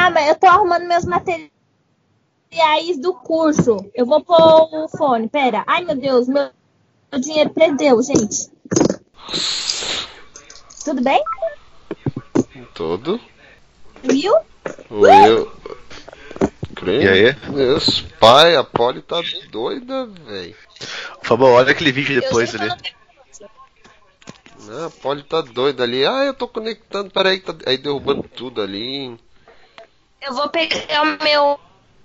Tá, mas eu tô arrumando meus materiais do curso. Eu vou pôr o fone, pera. Ai, meu Deus, meu, meu dinheiro perdeu, gente. Tudo bem? Tudo. Will? Will. E aí? Meus pai, a Polly tá doida, velho. Fabão, olha aquele vídeo depois ali. Ah, a Polly tá doida ali. Ah, eu tô conectando, peraí, tá aí derrubando tudo ali. Eu vou pegar o meu.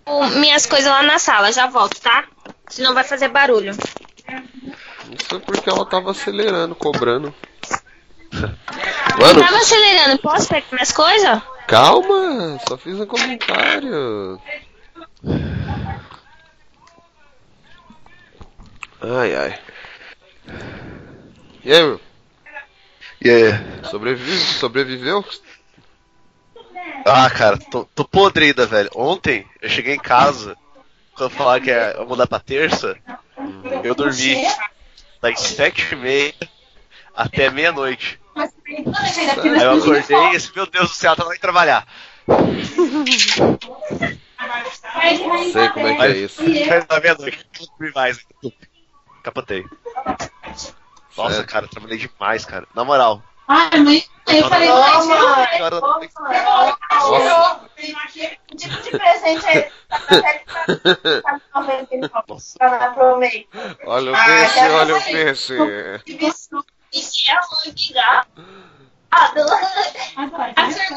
o- minhas coisas lá na sala, já volto, tá? Senão vai fazer barulho. Isso é porque ela tava acelerando, cobrando. Eu Mano, tava acelerando, posso pegar minhas coisas? calma, só fiz um comentário. Ai, ai. E aí, Will? E aí? Sobrevive, sobreviveu? Ah, cara, tô, tô podre ainda, velho. Ontem eu cheguei em casa, quando falaram que ia mudar pra terça, eu dormi das sete e meia até meia-noite. Aí eu acordei e disse, meu Deus do céu, tava indo trabalhar. Sei como é que é isso. Não dormi mais. Capotei. Nossa, cara, eu trabalhei demais, cara. Na moral. Ai, mãe, eu falei, Nossa, mãe, cara, Nossa. que tipo de presente é esse? Tá tá? Olha o Ah, peixe, olha o peixe.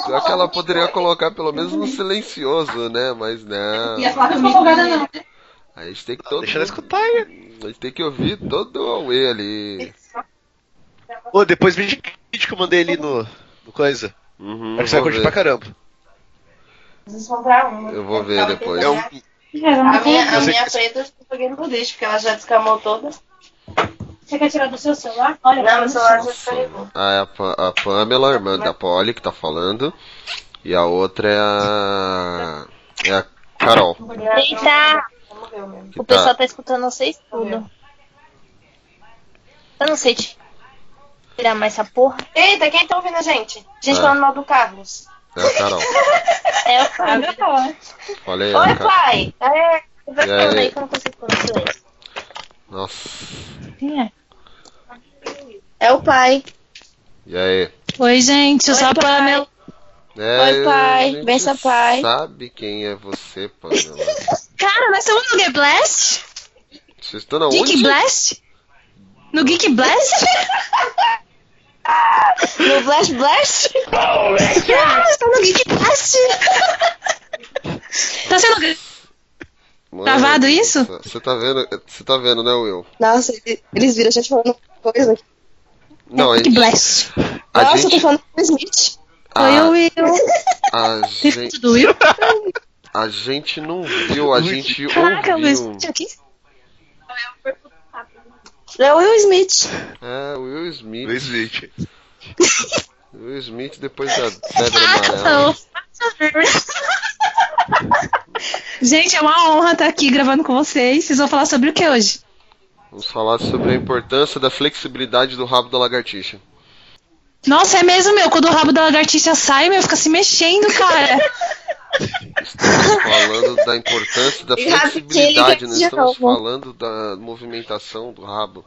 Só que ela poderia colocar pelo menos no silencioso, né? Mas não. Ia falar que eu não não. A gente tem que todo Deixa ela escutar aí. A gente tem que ouvir todo o Aue ali. Ô, depois de vídeo que eu mandei ali no, no coisa. Uhum, Acho que você vai curtir pra ver. caramba. Vocês comprar uma. Eu vou ver depois. É um, A minha, a Você- minha preta eu jogando no lixo, porque ela já descamou toda. Você quer tirar do seu celular? Olha, Não, meu celular já descarregou. Ah, é a, Pa- a Pamela, irmã da Polly, que tá falando. E a outra é a. É a Carol. Eita! O pessoal tá, tá escutando vocês tudo. Eu não sei tirar mais essa porra. Eita, quem tá ouvindo a gente? Gente Ah. falando mal do Carlos. é a Carol. É o Fábio. Falei, Oi, a Carol. pai! É, Vai E aí? falando aí que eu não consigo. Nossa. Quem é? é o pai. E aí? Oi, gente, eu sou a Oi, pai. Pamela. É, Oi, pai. Benção, pai. sabe quem é você, Pamela. Cara, nós estamos no Geek Blast? Vocês estão na Geek onde? Blast? No Geek Blast? No Blast Blast? Ah, estou no Geek Blast! tá sendo Mano, Gravado isso? Você tá vendo? Você tá vendo, né, Will? Nossa, eles viram a gente falando coisa. Não, a Geek gente. Blast. A Nossa, eu tô gente. falando com o Smith. Oi, A, Will. a, gente, do Will? a gente não viu, a gente Caraca, o Will ouviu. Smith aqui. É o Will Smith. É, Will Smith. Luiz Smith. Will Smith depois da pedra Ah, amarela. Gente, é uma honra estar aqui gravando com vocês. Vocês vão falar sobre o que hoje? Vamos falar sobre a importância da flexibilidade do rabo da lagartixa. Nossa, é mesmo, meu. Quando o rabo da lagartixa sai, meu, fica se mexendo, cara. Estamos falando da importância da flexibilidade, nós já estamos falando da movimentação do rabo.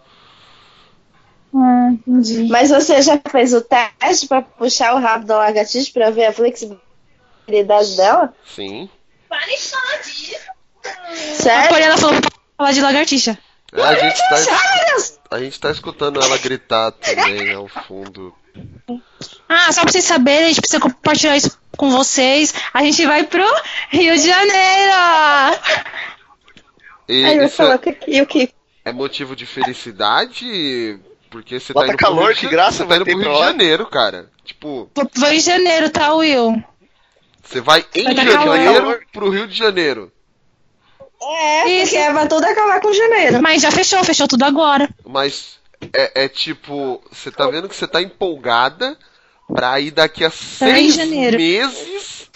Ah, entendi. Mas você já fez o teste pra puxar o rabo da lagartixa pra ver a flexibilidade dela? Sim. Para de falar disso. A Sério? Poliana falou pra falar de lagartixa. É, a gente tá, a gente tá escutando ela gritar também ao fundo. Ah, só pra vocês saberem, a gente precisa compartilhar isso com vocês. A gente vai pro Rio de Janeiro! E Aí eu isso falar é, que e o que? é motivo de felicidade? Porque você Bota tá indo pro calor, Rio de graça você tá vai indo ter pro Rio de. Janeiro, cara. Tipo, Vou de Janeiro, tá, Will? você vai em Vai tá janeiro calor. pro Rio de Janeiro. É, Isso. porque é pra tudo acabar com janeiro. Mas já fechou, fechou tudo agora. Mas é, é tipo, você tá vendo que você tá empolgada pra ir daqui a seis Janeiro. meses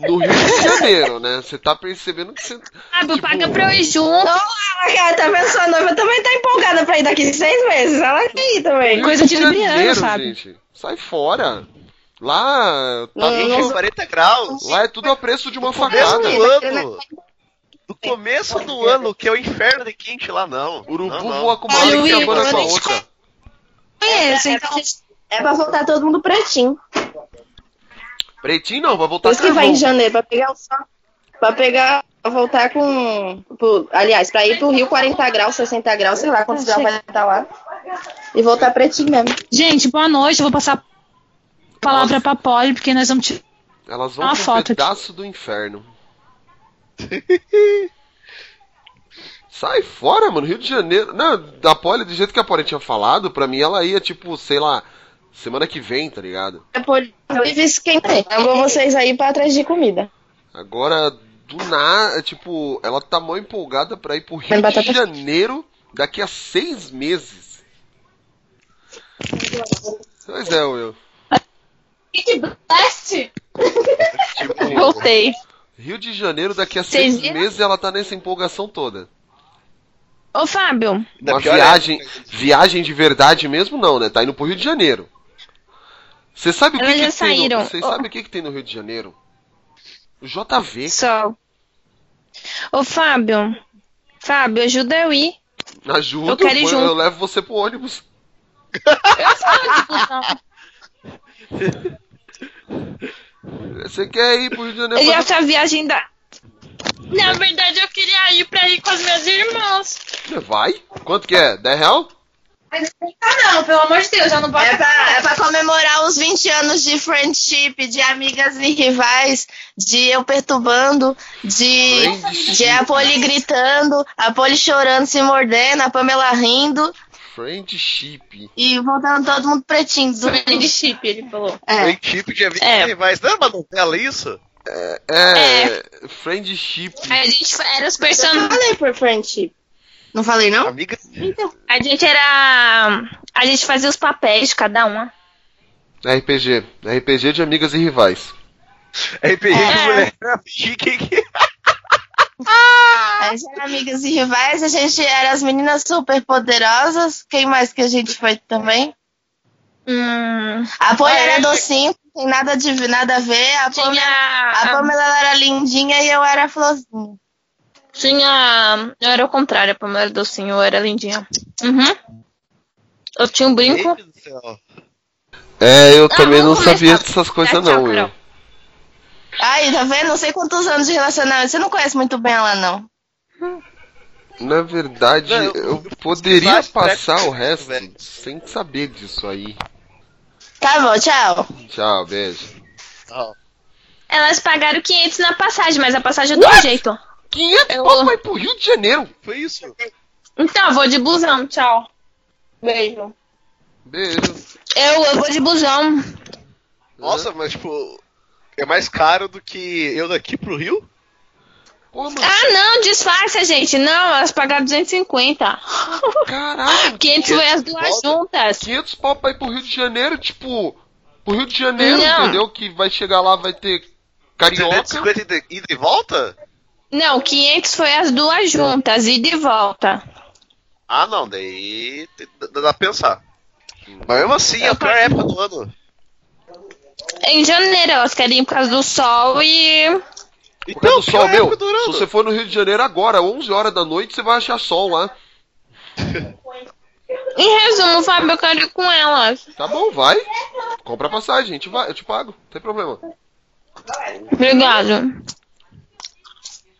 no Rio de Janeiro, né? Você tá percebendo que você. Fábio, Tipo- paga pra eu ir junto. Ah, cara, tá vendo? Sua noiva também tá empolgada pra ir daqui seis meses. Ela quer ir também. Coisa de libriano, Fábio. gente. Sai fora. Lá, tá, Não, não- 40 graus. lá é tudo a preço de uma Começo facada. do ano. No começo do ano, que é o inferno de quente lá, não. Urubu não, não. voa com uma asa e cabana com a outra. É, então. É pra voltar todo mundo pretinho. Pretinho não, vai Por voltar isso que vai em janeiro, pra pegar o sol. Pra pegar, pra voltar com. pro- aliás, pra ir pro Rio 40 graus, 60 graus, sei lá quantos graus vai estar lá. E voltar pretinho mesmo. Gente, boa noite. Eu vou passar a palavra pra Polly, porque nós vamos. te- Elas vão Uma pra um foto aqui. pedaço do inferno. Sai fora, mano. Rio de Janeiro. Não, da Poli, do jeito que a Poli tinha falado, pra mim ela ia, tipo, sei lá, semana que vem, tá ligado? É por esquentei. Eu vou vocês aí pra atrás de comida. Agora, do nada, tipo, ela tá mó empolgada pra ir pro Rio Tem de Janeiro daqui a seis meses. Pois é, Will. Tipo, Voltei. Rio de Janeiro daqui a Seis seis viram? meses ela tá nessa empolgação toda. Ô, Fábio. Uma é- viagem, viagem de verdade mesmo não, né? Tá indo pro Rio de Janeiro. Você sabe o que, que, tem no, Ó. sabem o que, que tem no Rio de Janeiro? O JV. Sol. Ô, Fábio. Fábio, ajuda eu ir. Ajuda, Eu quero eu, junto. eu levo você pro ônibus. Você quer ir pro Rio de Janeiro? E essa viagem da. Na verdade, eu queria ir pra ir com as minhas irmãs. Vai? Quanto que é? 10 real? Ah, não, pelo amor de Deus, já não pode. É pra, é pra comemorar os 20 anos de friendship, de amigas e rivais, de eu perturbando, de, Friendship. de a Poli gritando, a Poli chorando, se mordendo, a Pamela rindo Friendship. e voltando todo mundo pretinho. Do... Friendship, ele falou. É. Tipo de amigo É. que rivais. Não é uma novela isso? É. Friendship. A gente era os Eu personagens. falei por friendship. Não falei, não? Amiga. A gente era. A gente fazia os papéis de cada uma. RPG. RPG de amigas e rivais. RPG É. de mulher. Chique. A gente era amigas e rivais, a gente era as meninas super poderosas. Quem mais que a gente foi também? Hum, A é? era docinho, não tem nada, de, nada a ver. A Pamela, a. Pamela era lindinha e eu era florzinha. Tinha. Eu era o contrário, a Pamela era docinho, eu era lindinha. Uhum. Eu tinha um brinco. É, eu Ah, também não vamos sabia dessas coisas Tchau, não. Will. Aí, tá vendo? Não sei quantos anos de relacionamento. Você não conhece muito bem ela, não. Na verdade, Não, eu- eu eu poderia passar o resto velho. sem saber disso aí. Tá bom, tchau. Tchau, beijo. Ó, Elas pagaram 500 na passagem, mas a passagem é do jeito. 500 Eu- pau vai pro Rio de Janeiro. Foi isso. Então, eu vou de busão, tchau. Beijo. Beijo. Eu, eu vou de busão. Nossa, mas tipo, é mais caro do que eu daqui pro Rio? Mano, Ah, não, disfarça, gente. Não, elas pagaram 250. caralho. 500 foi as duas Volta. juntas. 500 pau pra ir pro Rio de Janeiro, tipo... Pro Rio de Janeiro, Não. entendeu? Que vai chegar lá, vai ter carioca. 350 ida ida e volta? Não, 500 foi as duas juntas, ida e volta. Ah, não, daí dá pra pensar. Mas mesmo assim, é a pior época do ano. Em janeiro, elas querem ir por causa do sol e. Por causa do pior sol, meu, do se você for no Rio de Janeiro agora, 11 horas da noite, você vai achar sol lá. Em resumo, Fábio, eu quero ir com elas. Tá bom, vai. Compra a passagem, a gente vai, eu te pago, não tem problema. Obrigado.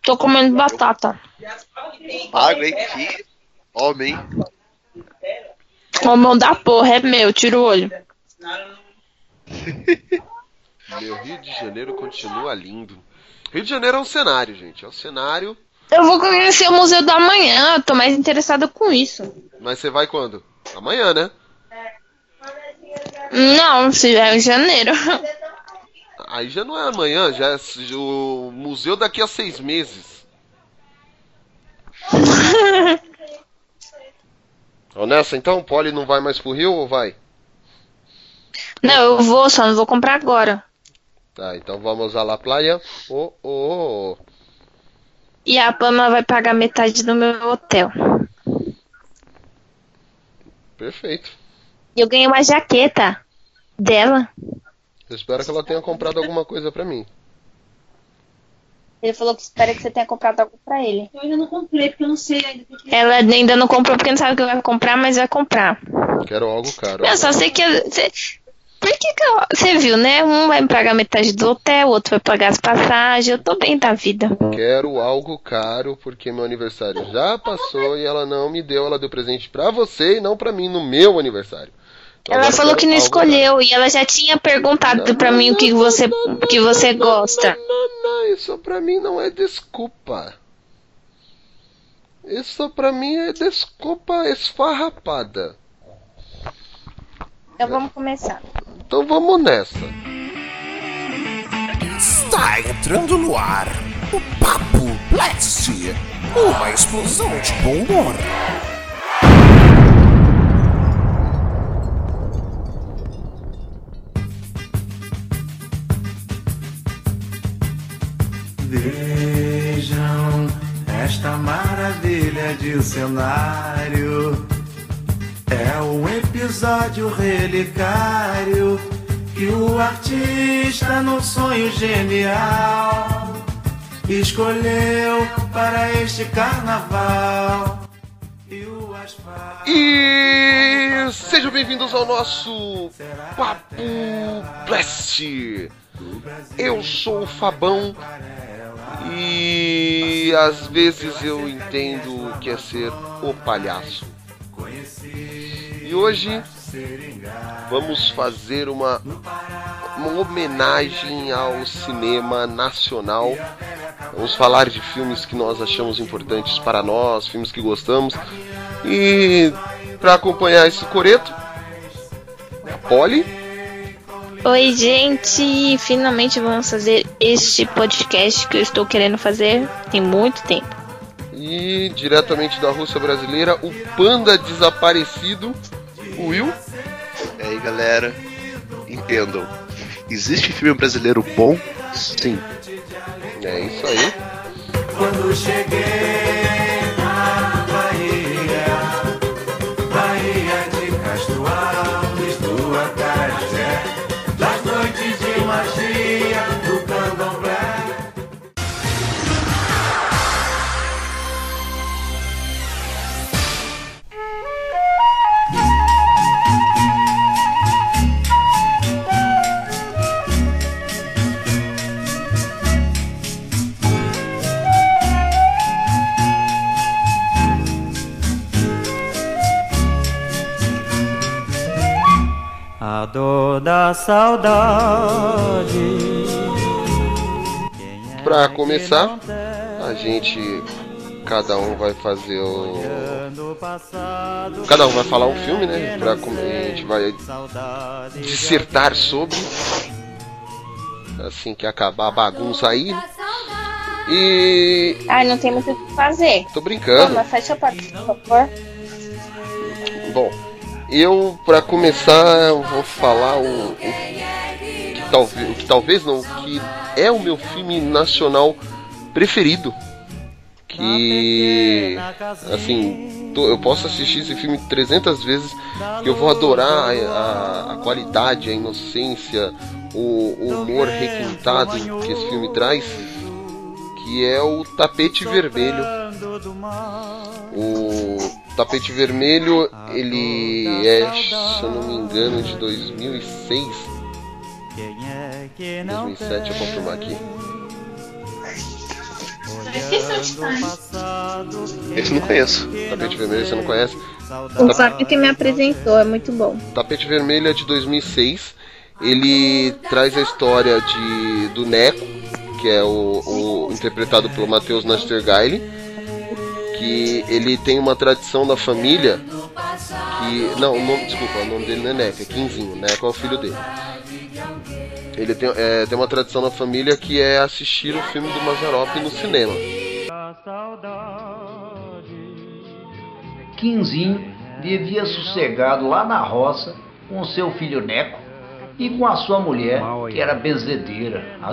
Tô comendo batata. Pago, hein? Que homem. Mão da porra é meu, tira o olho. Meu Rio de Janeiro continua lindo. Rio de Janeiro é um cenário, gente. É um cenário. Eu vou conhecer o Museu do Amanhã, eu tô mais interessada com isso. Mas você vai quando? Amanhã, né? Não, se é em janeiro. Aí já não é amanhã, já é o museu daqui a seis meses. Ó, nessa então, Polly não vai mais pro Rio ou vai? Não, eu vou, só não vou comprar agora. Tá, então vamos à La Playa. Oh, oh, oh. E a Pama vai pagar metade do meu hotel. Perfeito. Eu ganhei uma jaqueta dela. Eu espero que ela tenha comprado alguma coisa pra mim. Ele falou que espera que você tenha comprado algo pra ele. Eu ainda não comprei, porque eu não sei ainda que Ela ainda não comprou porque não sabe o que vai comprar, mas vai comprar. Quero algo caro. Eu só sei que. Você, por que que eu- Você viu, né? Um vai pagar metade do hotel, o outro vai pagar as passagens. Eu tô bem da vida. Quero algo caro porque meu aniversário já passou e ela não me deu. Ela deu presente pra você e não pra mim no meu aniversário. Então Ela falou que não escolheu e ela já tinha perguntado pra mim o que não, você, não, que você não, gosta. Não, não, não, isso pra mim não é desculpa. Isso pra mim é desculpa esfarrapada. Então vamos começar. Então vamos nessa. Está entrando no ar o Papo Blast, uma explosão de bom humor. Maravilha de cenário. É um episódio relicário que o artista, num sonho genial, escolheu para este carnaval. E. E sejam bem-vindos ao nosso Papo Blast. Eu sou o Fabão e às vezes eu entendo o que é ser o palhaço. E hoje vamos fazer uma, uma homenagem ao cinema nacional. Vamos falar de filmes que nós achamos importantes para nós, filmes que gostamos. E para acompanhar esse coreto, a Polly. Oi, gente! Finalmente vamos fazer este podcast que eu estou querendo fazer tem muito tempo. E diretamente da Rússia brasileira, o panda desaparecido, o Will. E aí, galera, entendam. Existe filme brasileiro bom? Sim. É isso aí. Quando cheguei A dor da saudade. É Pra começar, A gente, cada um vai fazer o. Cada um vai falar um filme, né? Pra, com- a gente vai dissertar sobre. Assim que acabar a bagunça aí. E. Ai, não tem muito o que fazer. Tô brincando. Toma, fecha a porta, por favor. Bom, eu para começar eu vou falar o, o que talvez, o que talvez não, que é o meu filme nacional preferido. Que assim, tô- eu posso assistir esse filme 300 vezes que eu vou adorar a, a- a qualidade, a inocência, o, o humor requintado que esse filme traz, que é o Tapete Vermelho. O Tapete Vermelho, ele é, se eu não me engano, de 2006, Quem é que não 2007, eu vou confirmar aqui. Esse eu não conheço. Tapete Vermelho, você não conhece? O Fábio que me apresentou, é muito bom. Tapete Vermelho é de 2006. Ele traz a história de do Neco, que é o, o- interpretado pelo Matheus Nastergaile, que ele tem uma tradição da família que não, o nome, desculpa, o nome dele não é Neco, é Quinzinho. Neco é o filho dele. Ele tem, é, tem uma tradição na família que é assistir o filme do Mazarop no cinema. Quinzinho vivia sossegado lá na roça com seu filho Neco e com a sua mulher, que era benzedeira, a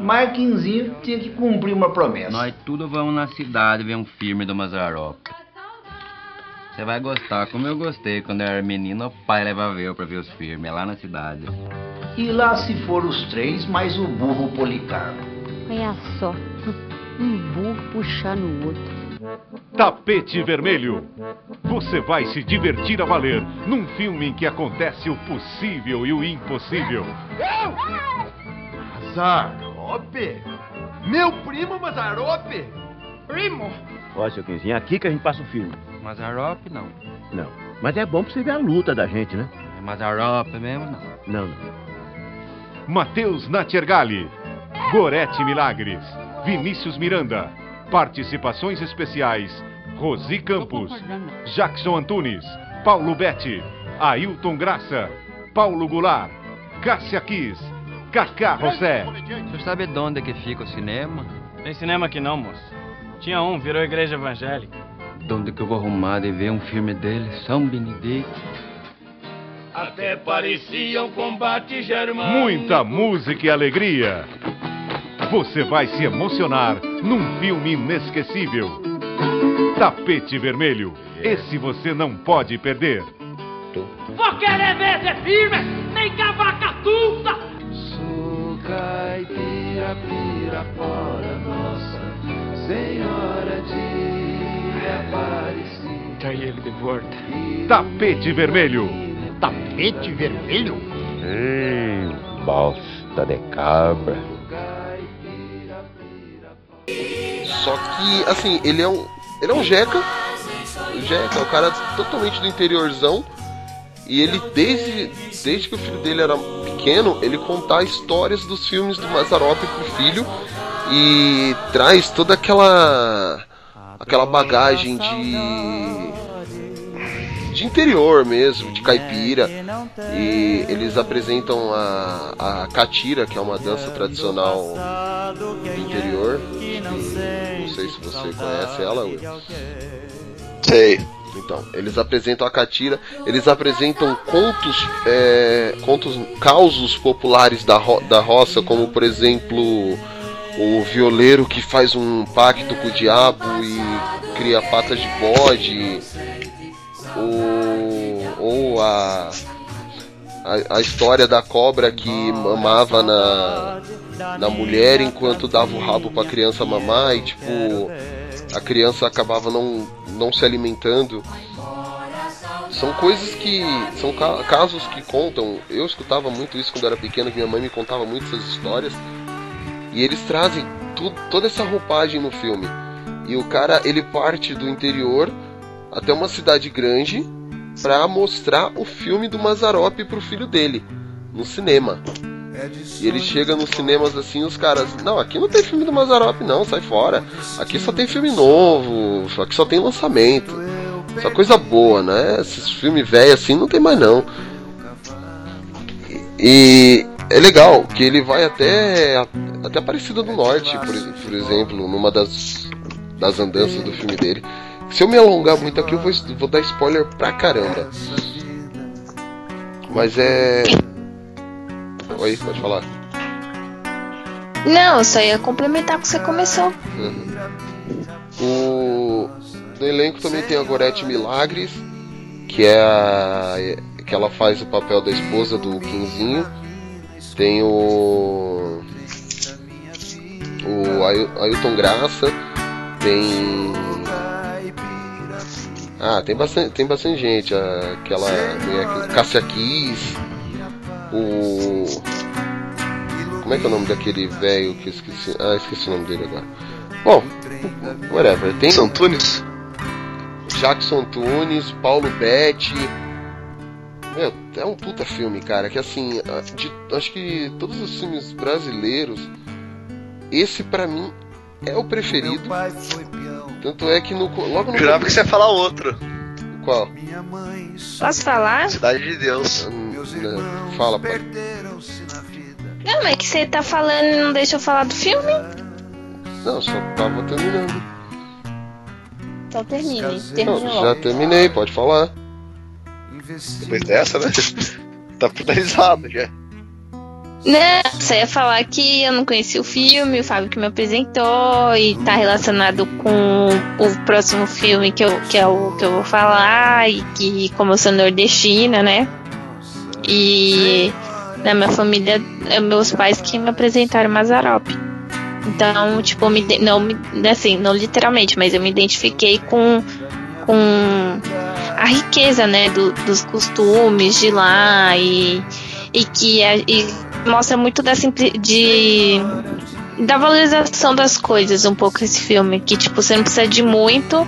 Zurmira. Mas Quinzinho tinha que cumprir uma promessa. Nós tudo vamos na cidade ver um filme do Mazarop. Você vai gostar, como eu gostei quando eu era menino, o pai levava eu pra ver os filmes é lá na cidade. E lá se foram os três, mais o burro Policarpo. Olha só, um burro puxar no outro. Tapete Vermelho. Você vai se divertir a valer num filme em que acontece o possível e o impossível. Mazarope? Meu primo Mazarope? Primo? Ó, seu Quinzinho, aqui que a gente passa o filme. Mazarop, não. Não. Mas é bom pra você ver a luta da gente, né? É Mazarop mesmo, não. Não, não. Matheus Natiergali. Gorete Milagres. Vinícius Miranda. Participações especiais: Rosi Campos, Jackson Antunes, Paulo Betti, Ailton Graça, Paulo Goulart, Cássia Kiss, Cacá José. Você sabe de onde que fica o cinema? Tem cinema aqui não, moço. Tinha um, virou igreja evangélica. De onde que eu vou arrumar de ver um filme dele? São Benedito. Até parecia um combate germânico. Muita música e alegria. Você vai se emocionar num filme inesquecível. Tapete Vermelho. Esse você não pode perder. Vou querer ver ser firme, nem cavaca tuta. Caipira, pira, fora nossa Senhora de Aparecida. Trai ele de volta. Tapete Vermelho. Tapete Vermelho? Hum, bosta de cabra. Só que, assim, ele é um. Ele é um Jeca. O Jeca é um cara totalmente do interiorzão. E ele, desde, desde que o filho dele era pequeno, ele conta histórias dos filmes do Mazarop pro filho. E traz toda aquela. aquela bagagem de. de interior mesmo, de caipira. E eles apresentam a, a catira, que é uma dança tradicional do interior. não sei se você conhece ela, Will. Sei. Então, eles apresentam a catira, eles apresentam contos, é, contos, causos populares da, ro da roça, como por exemplo o violeiro que faz um pacto com o diabo e cria patas de bode, ou, ou a, a, a história da cobra que mamava na, na mulher enquanto dava o rabo pra criança mamar e tipo a criança acabava não, não se alimentando. São coisas que. São ca casos que contam. Eu escutava muito isso quando era pequeno, que minha mãe me contava muito essas histórias. E eles trazem tu, toda essa roupagem no filme. E o cara, ele parte do interior até uma cidade grande para mostrar o filme do Mazarop pro filho dele no cinema. E ele chega nos cinemas assim, os caras, não, aqui não tem filme do Mazarop não, sai fora. Aqui só tem filme novo, aqui só tem lançamento. Só coisa boa, né? Esses filmes velhos assim não tem mais não. E é legal que ele vai até até Aparecida do Norte, por, por exemplo, numa das das andanças do filme dele. Se eu me alongar muito aqui, eu vou, vou dar spoiler pra caramba. Mas é. Oi, pode falar. Não, eu só ia complementar o que você começou. Uhum. O no elenco também tem a Gorete Milagres, que é a que ela faz o papel da esposa do Quinzinho. Tem o o Ail- Ailton Graça, tem ah, tem bastante, tem bastante gente, aquela Cássia Kiss, o como é que é o nome daquele velho que eu esqueci? Ah, esqueci o nome dele agora. Bom, whatever. Tem São Tunes? Jackson Tunes, Paulo Betti. Meu, é um puta filme, cara. Que assim, a- de- acho que todos os filmes brasileiros, esse pra mim é o preferido. Tanto é que no, logo no Jurava que você ia falar outro. Qual? Posso falar? Cidade de Deus. Fala, pai. Não, mas que você tá falando e não deixa eu falar do filme? Não, só tava terminando. Então termine. Não, Termine já logo. terminei, pode falar. Depois dessa, né? tá finalizado já. Não, você ia falar que eu não conhecia o filme, o Fábio que me apresentou e tá relacionado com o próximo filme que, eu, que é o que eu vou falar e que como eu sou nordestina, né? E na minha família, é meus pais que me apresentaram Mazarop. Então, tipo, me, não assim, não literalmente, mas eu me identifiquei com com a riqueza, né, do- dos costumes de lá e, e que é- e mostra muito da de da valorização das coisas um pouco esse filme, que tipo você não precisa de muito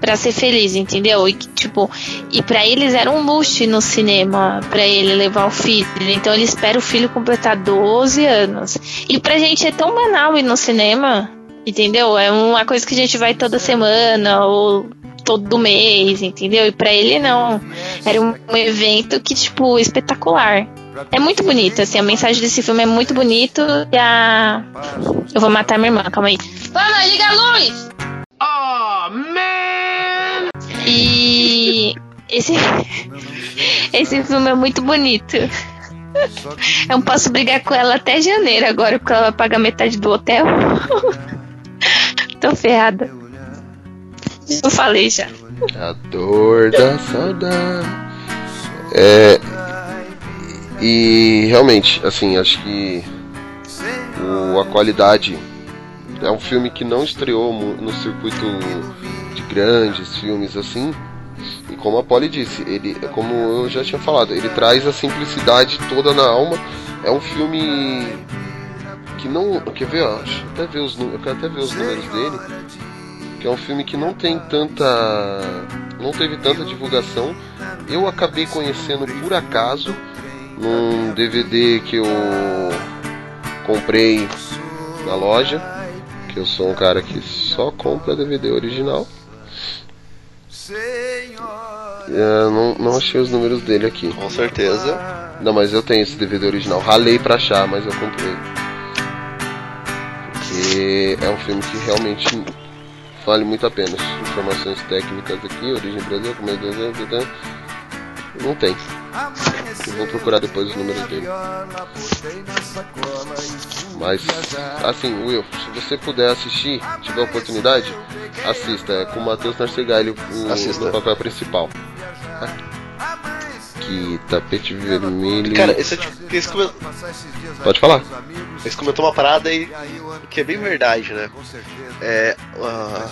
pra ser feliz, entendeu? E tipo, e para eles era um luxo no cinema pra ele levar o filho. Então ele espera o filho completar 12 anos. E pra gente é tão banal ir no cinema, entendeu? É uma coisa que a gente vai toda semana ou todo mês, entendeu? E pra ele não. Era um evento que tipo espetacular. É muito bonito, assim, a mensagem desse filme é muito bonito e a eu vou matar minha irmã, calma aí. Vamos, liga a luz! Oh, man! E esse esse filme é muito bonito. Eu não posso brigar com ela até janeiro agora, porque ela vai pagar metade do hotel. Tô ferrada. Eu falei já. A dor da saudade. É. E realmente, assim, acho que o, a qualidade é um filme que não estreou no circuito de grandes filmes assim. E como a Polly disse, ele, como eu já tinha falado, ele traz a simplicidade toda na alma. É um filme que não. Quer ver? ó, até ver os, eu quero até ver os números dele que é um filme que não tem tanta não teve tanta divulgação eu acabei conhecendo por acaso num DVD que eu comprei na loja que eu sou um cara que só compra DVD original É, não, não achei os números dele aqui Com certeza. não mas eu tenho esse DVD original ralei pra achar mas eu comprei porque é um filme que realmente vale muito a pena. Informações técnicas aqui, origem Brasil, como é que não tem. Eu vou procurar depois os números dele. Mas, assim, Will, se você puder assistir, tiver oportunidade, assista. É com o Matheus Narcegalho o- Assista. no papel principal. Que tapete vermelho. Cara, esse é tipo. Esse come- Pode falar. Esse comentou uma parada aí que é bem verdade, né? É. ah,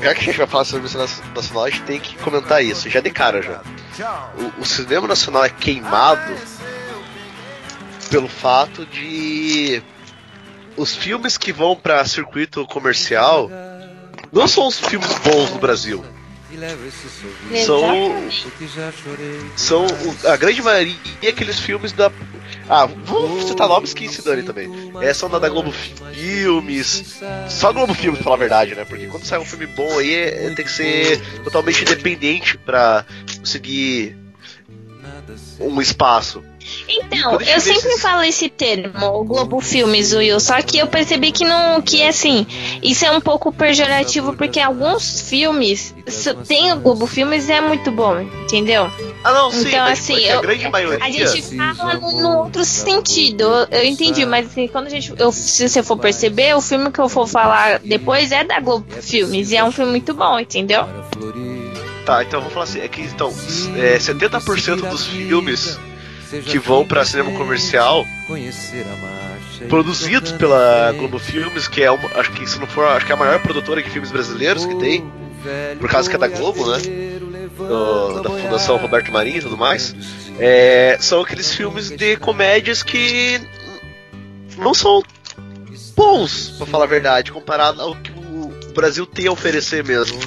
já que a gente vai falar sobre o cinema nacional, a gente tem que comentar isso, já de cara já. O, o cinema nacional é queimado pelo fato de os filmes que vão pra circuito comercial não são os filmes bons no Brasil. São, são o- a grande maioria aqueles filmes da. Ah, vamos citar nomes que se dane também. É, são da, da Globo Filmes. Só Globo Filmes, pra falar a verdade, né? Porque quando sai um filme bom aí, é- é- tem que ser totalmente independente pra conseguir um espaço. Então, eu sempre esses- falo esse termo, o Globo Filmes, Will, só que eu percebi que não, que assim, isso é um pouco pejorativo, porque alguns filmes s- tem o Globo Filmes e é muito bom, entendeu? Ah, não, sim, então, mas assim, porque a eu- grande maioria- a gente fala no, no outro sentido, eu, eu entendi, mas assim, quando a gente, eu, se você for perceber, o filme que eu for falar depois é da Globo Filmes, e é um filme muito bom, entendeu? Tá, então vamos falar assim, é que então, é, 70% dos filmes que vão pra cinema comercial produzidos pela Globo Filmes, que é uma, acho que se não for, acho que é a maior produtora de filmes brasileiros que tem, por causa que é da Globo, né? Do- da Fundação Roberto Marinho e tudo mais. É, são aqueles filmes de comédias que não são bons, pra falar a verdade, comparado ao que o Brasil tem a oferecer mesmo.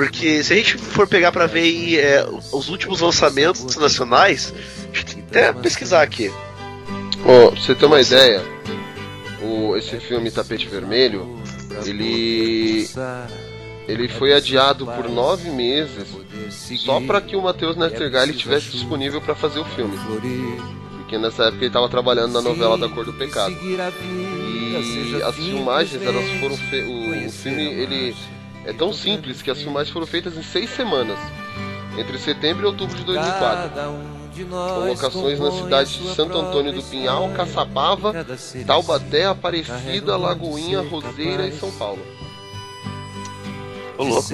Porque se a gente for pegar pra ver aí, é, os últimos lançamentos nacionais, deixa eu até pesquisar aqui. Ó, pra você ter uma ideia, o, esse filme Tapete Vermelho, ele ele foi adiado por nove meses só para que o Matheus Nestergalli estivesse disponível para fazer o filme. Porque nessa época ele estava trabalhando na novela da Cor do Pecado. E as filmagens, elas foram fe... o filme ele é tão simples que as filmagens foram feitas em seis semanas, entre setembro e outubro de 2004. com locações na cidade de Santo Antônio do Pinhal, Caçapava, Taubaté, Aparecida, Lagoinha, Roseira e São Paulo. Ô louco.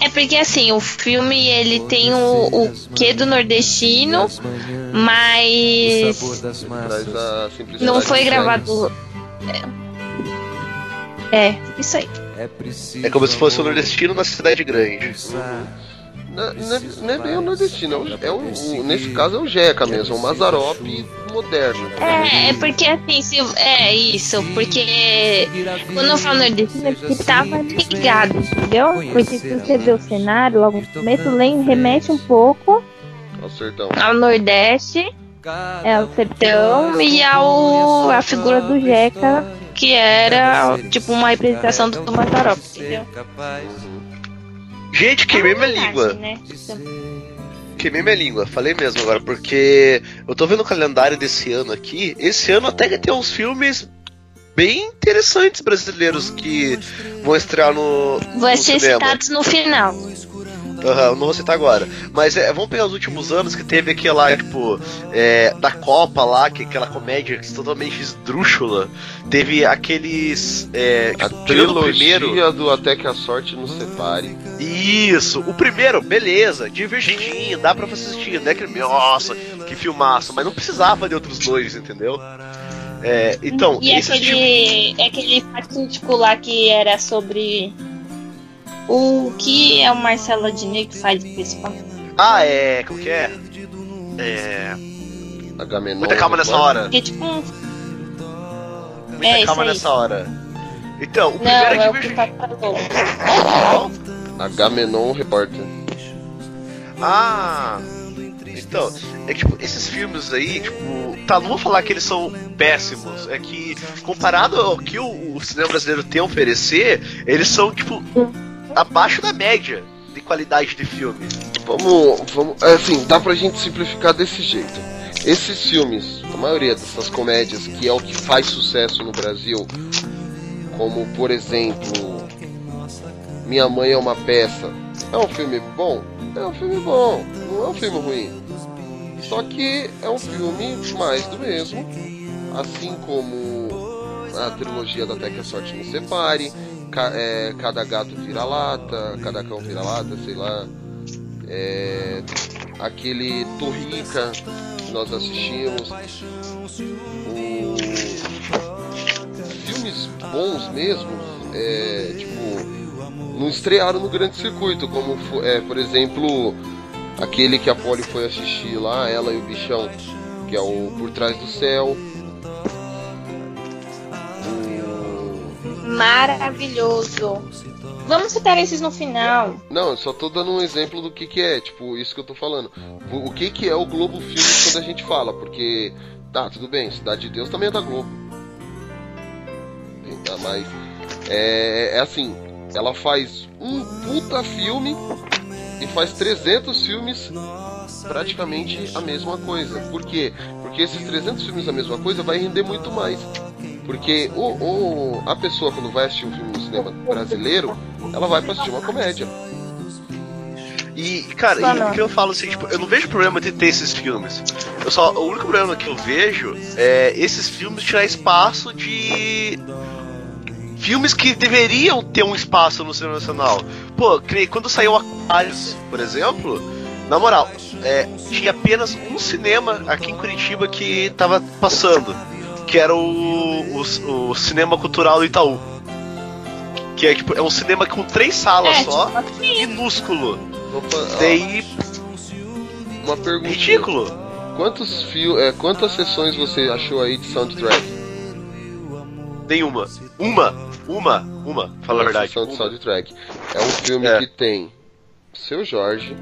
É porque assim, o filme ele tem o, o quê do nordestino, mas não foi do gravado. É, é, isso aí. É como se fosse o nordestino na cidade grande. Não, é- não é bem o nordestino, é o, é o- o- nesse caso é o Jeca mesmo, o Mazarope moderno. É, é porque assim, se, é isso, porque quando eu falo nordestino é porque tava ligado, entendeu? Porque se você vê o cenário logo no começo, remete um pouco Ao sertão. ao Nordeste, é ao sertão e ao a figura do Jeca, que era tipo uma representação do Mazarop, entendeu? Gente, queimei minha língua. Né? Queimei minha língua, falei mesmo agora, porque eu tô vendo o calendário desse ano aqui. Esse ano até que tem uns filmes bem interessantes brasileiros que vão estrear no, Vai no ser cinema. citados no final. Aham, não vou citar agora. Mas é, vamos pegar os últimos anos que teve aquela, tipo, é, da Copa lá, que é aquela comédia totalmente esdrúxula. Teve aqueles. É, A tipo, o trilogia primeiro. do Até que a Sorte nos Separe. Isso, o primeiro, beleza, divertidinho, dá pra você assistir, né? Que, nossa, que filmaço, mas não precisava de outros dois, entendeu? É, então, E esse aquele, aquele fatídico lá que era sobre o que é o Marcelo Adnet que faz o principal. Ah, é. Como que é? É. Agamenon. Muita calma nessa hora. Que é tipo um. Muita É, calma aí. nessa hora. Então, o Não, primeiro é é o que divertido. tá falou. Agamenon Repórter. Ah! Então, é que, tipo, esses filmes aí, tipo, tá, não vou falar que eles são péssimos, é que comparado ao que o, o cinema brasileiro tem a oferecer, eles são, tipo, abaixo da média de qualidade de filme. Vamos, vamos. Assim, dá pra gente simplificar desse jeito. Esses filmes, a maioria dessas comédias, que é o que faz sucesso no Brasil, como por exemplo, Minha Mãe é uma Peça, é um filme bom? É um filme bom, não é um filme ruim. Só que é um filme mais do mesmo, assim como a trilogia da Até que a Sorte nos Separe, ca- é, Cada Gato Vira Lata, Cada Cão Vira Lata, sei lá. É, aquele Torrica que nós assistimos. O, filmes bons mesmo, é, tipo, não estrearam no grande circuito, como é, por exemplo aquele que a Polly foi assistir lá, ela e o bichão, que é o Por Trás do Céu. Maravilhoso. Vamos citar esses no final. Não, eu só tô dando um exemplo do que que é, tipo, isso que eu tô falando. O que que é o Globo Filmes quando a gente fala, porque, tá, tudo bem, Cidade de Deus também é da Globo. Tá, mas, é, é assim, ela faz um puta filme e faz 300 filmes praticamente a mesma coisa. Por quê? Porque esses 300 filmes a mesma coisa vai render muito mais. Porque o, o- a pessoa quando vai assistir um filme no cinema brasileiro, ela vai pra assistir uma comédia. E, cara, e o que eu falo assim, tipo, eu não vejo problema de ter esses filmes. Eu só, o único problema que eu vejo é esses filmes tirar espaço de filmes que deveriam ter um espaço no cinema nacional. Pô, quando saiu Aquarius, por exemplo, na moral, é, tinha apenas um cinema aqui em Curitiba que tava passando, que era o, o, o Cinema Cultural do Itaú. Que é, tipo, é um cinema com três salas É, só, tipo minúsculo. Opa, Daí, uma pergunta. ridículo. Quantos fio, é, quantas sessões você achou aí de soundtrack? Nenhuma. Uma. Uma. Uma. Fala a verdade. sessão de soundtrack. É um filme É. que tem Seu Jorge,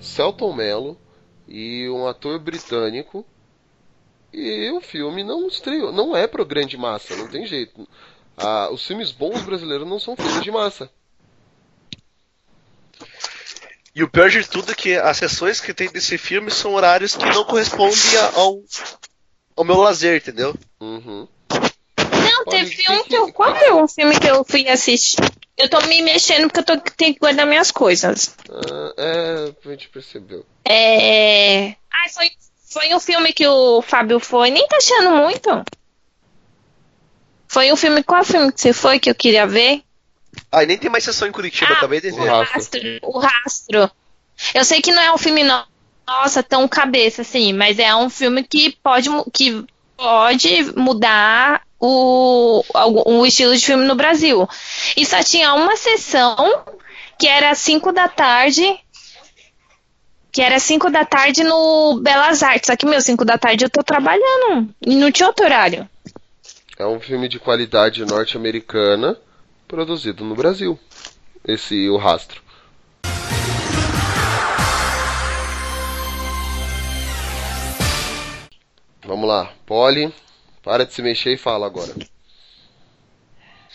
Celton Mello e um ator britânico. E o filme não estreou, não é pro grande massa, não tem jeito. Ah, os filmes bons brasileiros não são filmes de massa. E o pior de tudo é que as sessões que tem desse filme são horários que não correspondem ao, ao meu lazer, entendeu? Uhum. Não, teve um que eu. Qual é um filme que eu fui assistir? Eu tô me mexendo porque eu tô, tenho que guardar minhas coisas. Ah, é, a gente percebeu. É. Ah, foi, foi um filme que o Fábio foi. Nem tá achando muito. Foi um filme. Qual filme que você foi que eu queria ver? Ah, e nem tem mais sessão em Curitiba, Ah, acabei de o ver. rastro. O rastro. Eu sei que não é um filme no- nossa tão cabeça assim, mas é um filme que pode que pode mudar o, o, o estilo de filme no Brasil. E só tinha uma sessão que era às 5 da tarde. Que era 5 da tarde no Belas Artes. Só que, meu, 5 da tarde eu tô trabalhando. E não tinha outro horário. É um filme de qualidade norte-americana produzido no Brasil. Esse O Rastro. Vamos lá, Polly, para de se mexer e fala agora.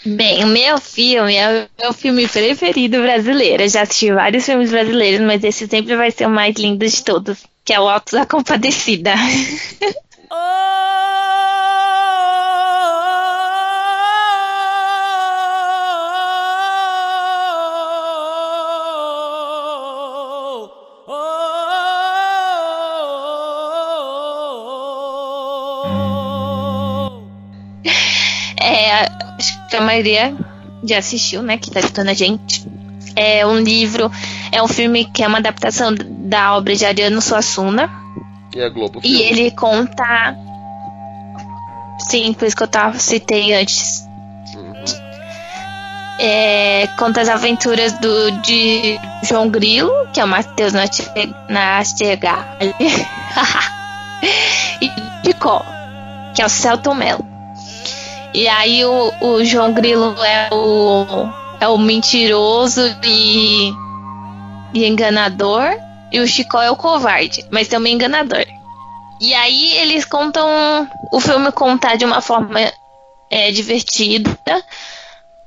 Bem, o meu filme é o meu filme preferido brasileiro. Eu já assisti vários filmes brasileiros, mas esse sempre vai ser o mais lindo de todos, que é o Alto da Compadecida. É, que a maioria já assistiu, né? Que tá escutando a gente. É um livro, é um filme que é uma adaptação da obra de Ariano Suassuna. E a Globo E Filme. ele conta. Sim, por isso que eu tava, citei antes. É, conta as aventuras do, de João Grilo, que é o Matheus Nastegar. e Chicó, que é o Celton Mello. E aí o, o João Grilo é o, é o mentiroso e, e enganador. E o Chicó é o covarde, mas também enganador. E aí eles contam. O filme conta de uma forma é, divertida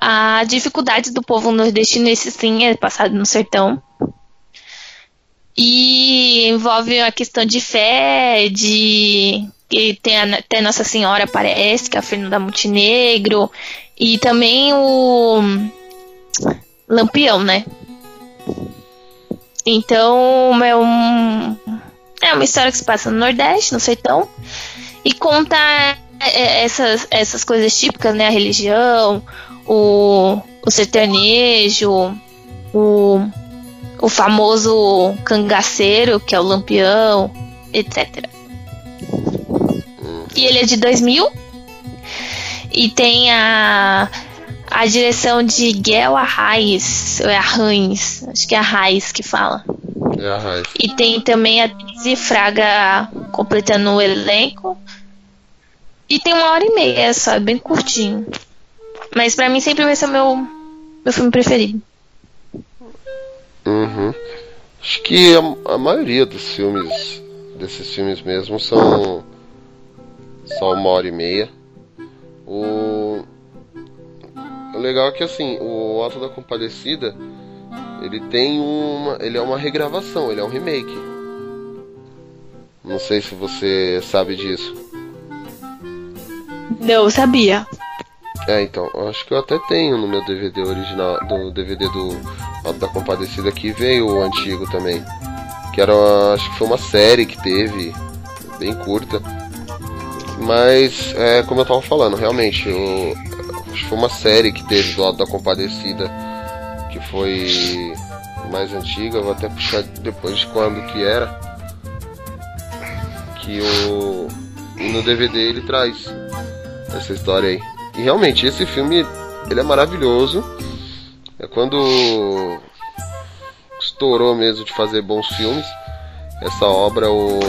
a dificuldade do povo nordestino, esse sim é passado no sertão. E envolve a questão de fé, de. E tem até Nossa Senhora aparece, que é a Fernanda Montenegro. E também o Lampião, né? Então é um. É uma história que se passa no Nordeste, no sertão. E conta é, essas, essas coisas típicas, né? A religião, o, o sertanejo, o, o famoso cangaceiro, que é o lampião, etc. E ele é de 2000. E tem a, a direção de Guel Arraes, ou é Arraes, acho que é Arraes que fala. É a Raiz. E tem também a Daisy Fraga completando o elenco. E tem uma hora e meia só, é bem curtinho. Mas pra mim sempre vai ser o meu, meu filme preferido. Uhum. Acho que a, a maioria dos filmes, desses filmes mesmo, são só uma hora e meia. O, o legal é que assim, o Alto da Compadecida, ele tem uma, ele é uma regravação, ele é um remake. Não sei se você sabe disso. Não, sabia. É, então, acho que eu até tenho no meu DVD original, do DVD do Alto da Compadecida que veio o antigo também. Que era, acho que foi uma série que teve, bem curta. Mas, é, como eu tava falando, realmente, acho que foi uma série que teve do Alto da Compadecida, que foi mais antiga, vou até puxar depois de quando que era. Que o. No DVD ele traz essa história aí. E realmente, esse filme, ele é maravilhoso. É quando estourou mesmo de fazer bons filmes. Essa obra, o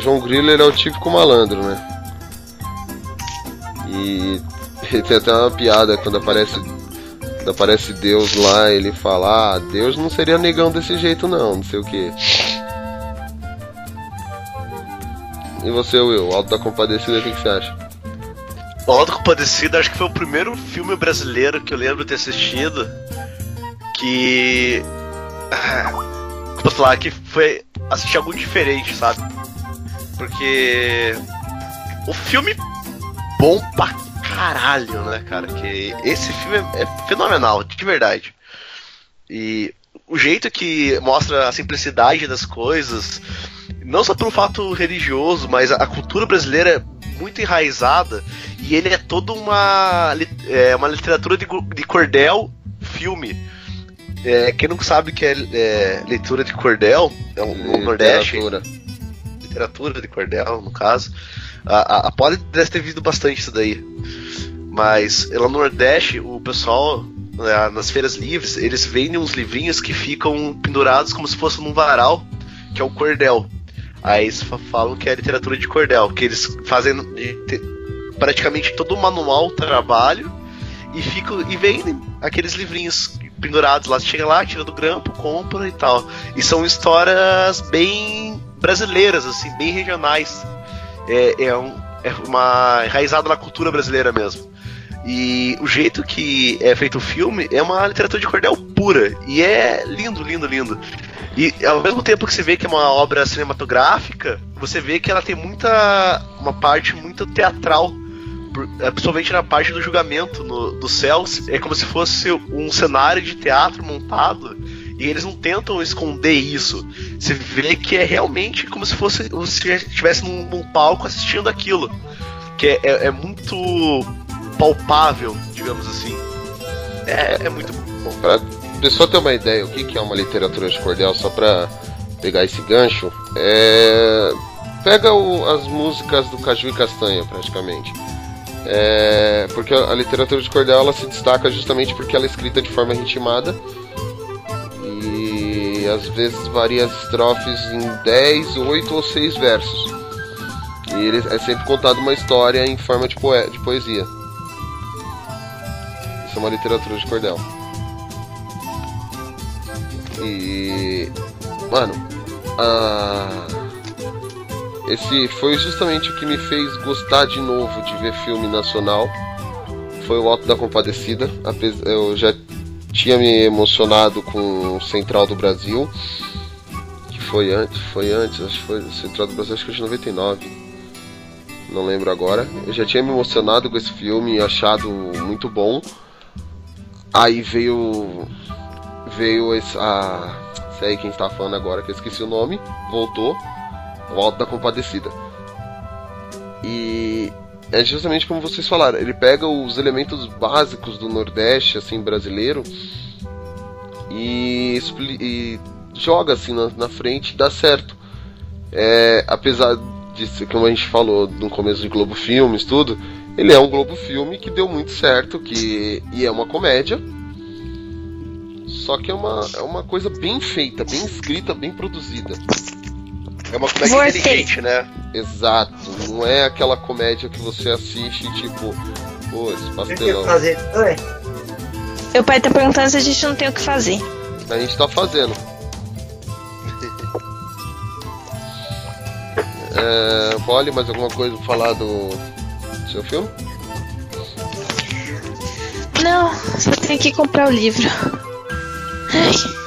João Grilo, ele é o típico malandro, né? E, tem até uma piada quando aparece quando aparece Deus lá, ele fala: "Ah, Deus não seria negão desse jeito não, não sei o que". E você, Will, Alto da Compadecida, o que, que você acha? O Alto da Compadecida acho que foi o primeiro filme brasileiro que eu lembro de ter assistido que. ah, Como falar que foi assistir algo diferente, sabe? Porque. O filme bom pra caralho, né, cara? Que esse filme é, é fenomenal, de verdade. E o jeito que mostra a simplicidade das coisas, não só pelo fato religioso, mas a, cultura brasileira é muito enraizada e ele é toda uma, é, uma literatura de, de cordel filme. É, quem não sabe o que é, é, leitura de cordel, é um, no Nordeste. Literatura de cordel, no caso. A, a, a deve ter visto bastante isso daí. Mas lá no Nordeste, o pessoal, né, nas feiras livres, eles vendem uns livrinhos que ficam pendurados como se fosse num varal, que é o cordel. Aí eles fa- falam que é literatura de cordel, que eles fazem praticamente todo o manual trabalho e ficam e vendem aqueles livrinhos pendurados lá. Você chega lá, tira do grampo, compra e tal. E são histórias bem brasileiras, assim, bem regionais. É, é, um, é uma enraizada na cultura brasileira mesmo. E o jeito que é feito o filme é uma literatura de cordel pura. E é lindo, lindo, lindo. E ao mesmo tempo que você vê que é uma obra cinematográfica, você vê que ela tem muita. uma parte muito teatral. Principalmente na parte do julgamento no, dos céus. É como se fosse um cenário de teatro montado. E eles não tentam esconder isso. Você vê que é realmente como se fosse você estivesse num, num palco assistindo aquilo. Que é, é- é muito palpável, digamos assim. É, é muito bom. Pra pessoa ter uma ideia o que que é uma literatura de cordel, só pra pegar esse gancho, é... pega o- as músicas do Caju e Castanha, praticamente. É... Porque a a literatura de cordel ela se destaca justamente porque ela é escrita de forma ritmada e às vezes varia as estrofes em 10, 8 ou 6 versos. E ele é sempre contado uma história em forma de, poe- de poesia. Isso é uma literatura de cordel. E. Mano, esse foi justamente o que me fez gostar de novo de ver filme nacional. Foi o Alto da Compadecida. Eu já tinha me emocionado com o Central do Brasil. Que foi antes, foi antes, acho que foi Central do Brasil, acho que foi de 99 não lembro agora. Eu já tinha me emocionado com esse filme, achado muito bom. Aí veio. Veio esse. A. Sei quem está falando agora, que eu esqueci o nome. Voltou. O Alto da Compadecida. E. É justamente como vocês falaram, ele pega os elementos básicos do Nordeste, assim, brasileiro, e, e joga assim na, na frente dá certo. É, apesar disso, como a gente falou no começo de Globo Filmes, tudo, ele é um Globo Filme que deu muito certo, que e é uma comédia. Só que é uma, é uma coisa bem feita, bem escrita, bem produzida. É uma comédia Vortex. inteligente, né? Exato. Não é aquela comédia que você assiste tipo, pô, esse pastelão. Meu pai tá perguntando se a gente não tem o que fazer. A gente tá fazendo. É, Polly, mais alguma coisa pra falar do seu filme? Não, só tenho que comprar o livro. Ai.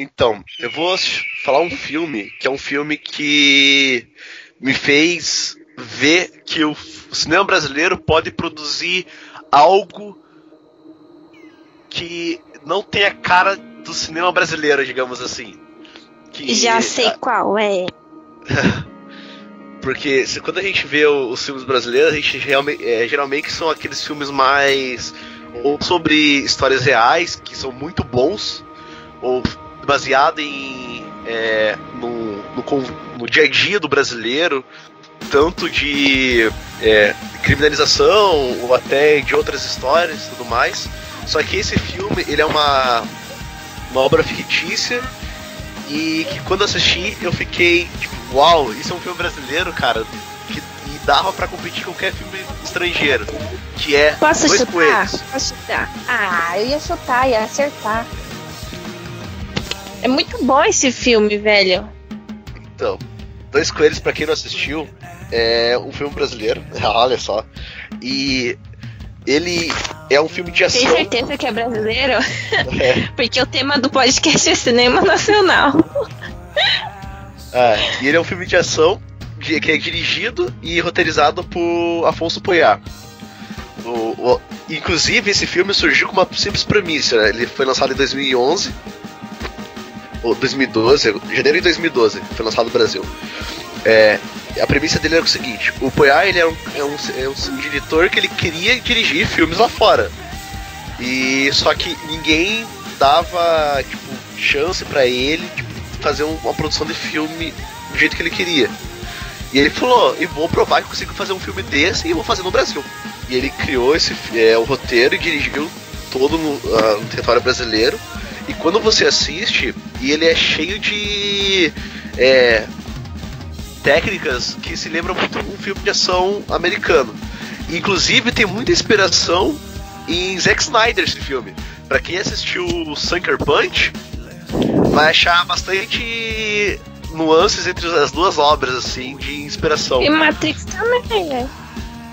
Então, eu vou falar um filme que é um filme que me fez ver que o cinema brasileiro pode produzir algo que não tem a cara do cinema brasileiro, digamos assim. Que- Já sei qual é. Porque se- quando a gente vê o- os filmes brasileiros, a gente realmente, é, geralmente são aqueles filmes mais ou sobre histórias reais, que são muito bons, ou baseado em é, no, no, no dia a dia do brasileiro, tanto de é, criminalização ou até de outras histórias e tudo mais. Só que esse filme ele é uma, uma obra fictícia e que quando assisti eu fiquei tipo, uau, isso é um filme brasileiro, cara, que e dava pra competir com qualquer filme estrangeiro, que é Posso Dois chutar? Coelhos. Posso chutar? Ah, eu ia chutar, ia acertar. É muito bom esse filme, velho. Então, Dois Coelhos, pra quem não assistiu, é um filme brasileiro, olha só. E ele é um filme de Tem ação. certeza que é brasileiro? É. Porque o tema do podcast é cinema nacional. Ah, e ele é um filme de ação que é dirigido e roteirizado por Afonso Poyar. O, o- inclusive, esse filme surgiu com uma simples premissa. né? Ele foi lançado em 2011, ou 2012, janeiro de 2012, foi lançado no Brasil. É, a premissa dele era o seguinte: o Poyar ele é, um, é, um, é um diretor que ele queria dirigir filmes lá fora. E só que ninguém dava tipo, chance pra ele tipo, fazer um- uma produção de filme do jeito que ele queria. E ele falou, e vou provar que consigo fazer um filme desse e vou fazer no Brasil. E ele criou esse é, o roteiro e dirigiu todo no, ah, no território brasileiro. E quando você assiste, e ele é cheio de é, técnicas que se lembram muito um filme de ação americano. Inclusive tem muita inspiração em Zack Snyder esse filme. Pra quem assistiu Sucker Punch, vai achar bastante nuances entre as duas obras assim de inspiração. E Matrix também, né?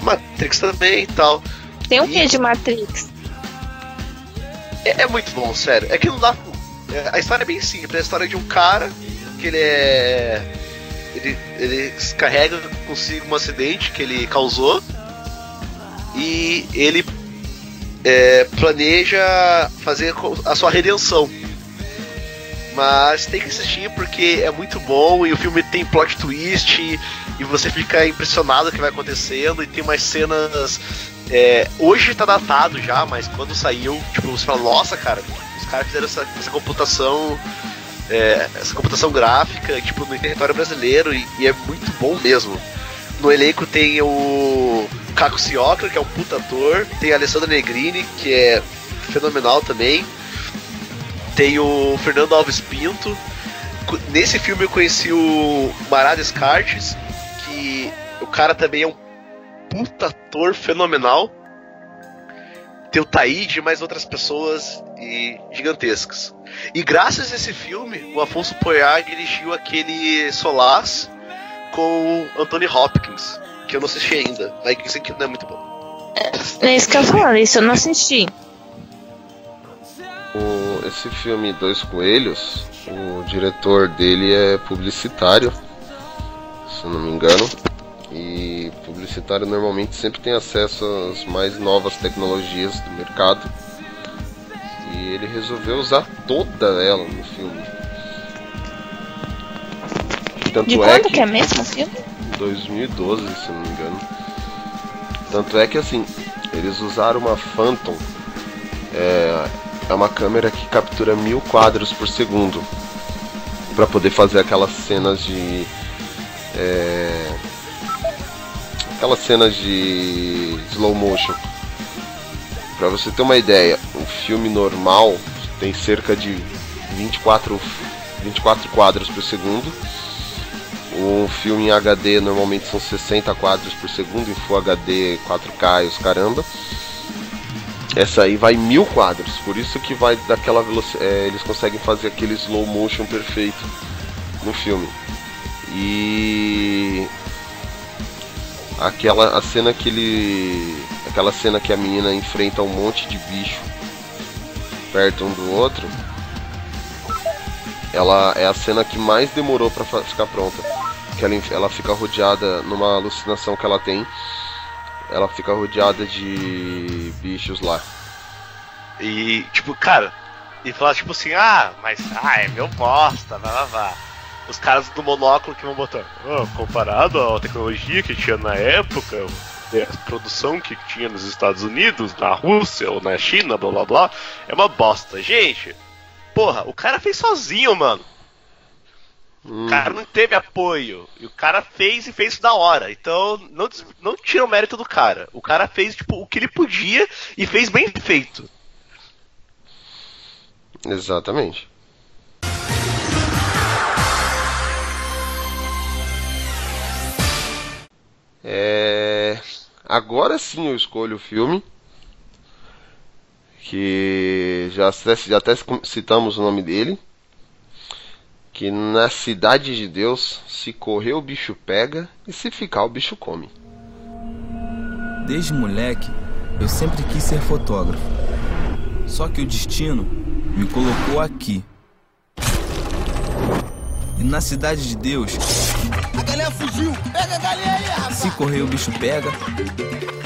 Matrix também e tal. Tem um quê de Matrix? É, é muito bom, sério. É que não dá. A história é bem simples. É a história de um cara que ele é. Ele, ele carrega consigo um acidente que ele causou. E ele é, planeja fazer a sua redenção. Mas tem que assistir porque é muito bom e o filme tem plot twist e, e você fica impressionado com o que vai acontecendo e tem umas cenas. é, hoje tá datado já, mas quando saiu, tipo, você fala, nossa cara, os caras fizeram essa, essa computação. é, essa computação gráfica, tipo, no território brasileiro e, e é muito bom mesmo. No elenco tem o Caco Ciocra, que é um puta ator, tem a Alessandra Negrini, que é fenomenal também. Tem o Fernando Alves Pinto. Nesse filme eu conheci o Marada Descartes, que o cara também é um puta ator fenomenal. Tem o Taíde e mais outras pessoas e gigantescas. E graças a esse filme, o Afonso Poyar dirigiu aquele Solaz com o Anthony Hopkins, que eu não assisti ainda, mas isso aqui não é muito bom. É isso que eu falo, isso eu não assisti. O- esse filme Dois Coelhos, o diretor dele é publicitário, se eu não me engano. E publicitário normalmente sempre tem acesso às mais novas tecnologias do mercado. E ele resolveu usar toda ela no filme. Tanto De é quando que, que é mesmo o filme? 2012, se não me engano. Tanto é que assim, eles usaram uma Phantom. É, é uma câmera que captura mil quadros por segundo. Pra poder fazer aquelas cenas de. É, aquelas cenas de slow motion. Pra você ter uma ideia, um filme normal tem cerca de 24, 24 quadros por segundo. Um filme em HD normalmente são 60 quadros por segundo, em Full HD, 4K e os caramba. Essa aí vai mil quadros, por isso que vai daquela velocidade. eles conseguem fazer aquele slow motion perfeito no filme. E aquela a cena que ele aquela cena que a menina enfrenta um monte de bicho perto um do outro ela é a cena que mais demorou pra fa- ficar pronta que ela, ela fica rodeada numa alucinação que ela tem ela fica rodeada de bichos lá E, tipo, cara, e falar tipo assim, ah, mas ah, é meu bosta, vá, vá, vá. Os caras do monóculo que vão botar, "Ah, comparado à tecnologia que tinha na época, né, a produção que tinha nos Estados Unidos, na Rússia ou na China, blá blá blá, é uma bosta. Gente, porra, o cara fez sozinho, mano. O cara não teve apoio. E o cara fez e fez da hora. Então, não, não tira o mérito do cara. O cara fez, tipo, o que ele podia e fez bem feito. exatamente É... Agora sim eu escolho o filme. Que já, até- já até citamos o nome dele. Que na cidade de Deus, se correr o bicho pega e se ficar o bicho come. Desde moleque, eu sempre quis ser fotógrafo. Só que o destino me colocou aqui. E na cidade de Deus, A galinha fugiu! Pega a rapaz! Se correr o bicho pega,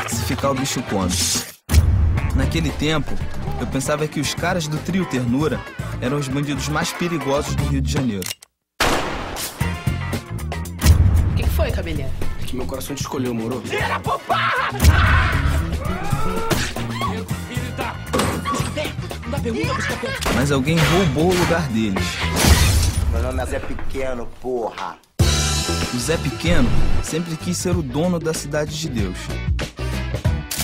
se ficar o bicho come. Naquele tempo, eu pensava que os caras do trio Ternura eram os bandidos mais perigosos do Rio de Janeiro. O que, que foi, cabelinha? É que meu coração te escolheu, moro? Tira pro. Mas alguém roubou o lugar deles. Meu nome é Zé Pequeno, porra! O Zé Pequeno sempre quis ser o dono da cidade de Deus.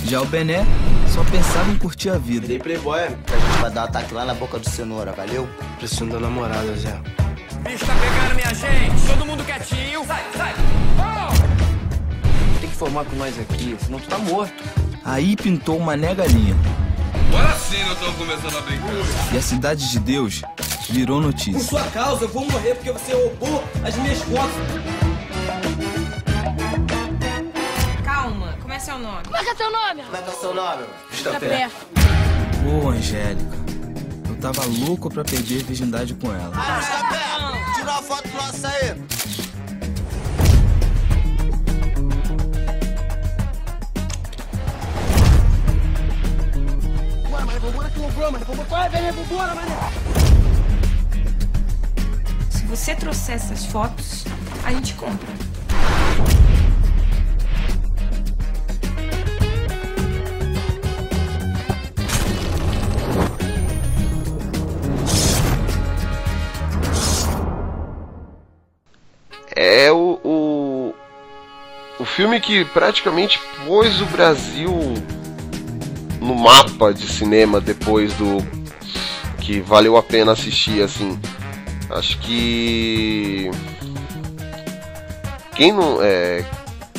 Já o Bené só pensava em curtir a vida. Dei playboy, a gente vai dar um ataque lá na boca do cenoura, valeu? Preciso da namorada, Zé. Bicho tá pegando minha gente! Todo mundo quietinho! Sai, sai! Tem que formar com nós aqui, senão tu tá morto. Aí pintou uma galinha. Agora sim nós estamos começando a brincar. E a cidade de Deus virou Por notícia. sua causa, eu vou morrer porque você roubou as minhas contas. É seu nome? Como é que é teu nome? Como é que é seu nome? Fica perto. Ô, Angélica, eu tava louco pra perder a virgindade com ela. Tira uma foto nossa aí! Bora, mané, vambora que loucura, mané. Vambora, vai, vem, vambora, mané. Se você trouxer essas fotos, a gente compra. É o, o, o filme que praticamente pôs o Brasil no mapa de cinema depois do que valeu a pena assistir assim. Acho que quem não é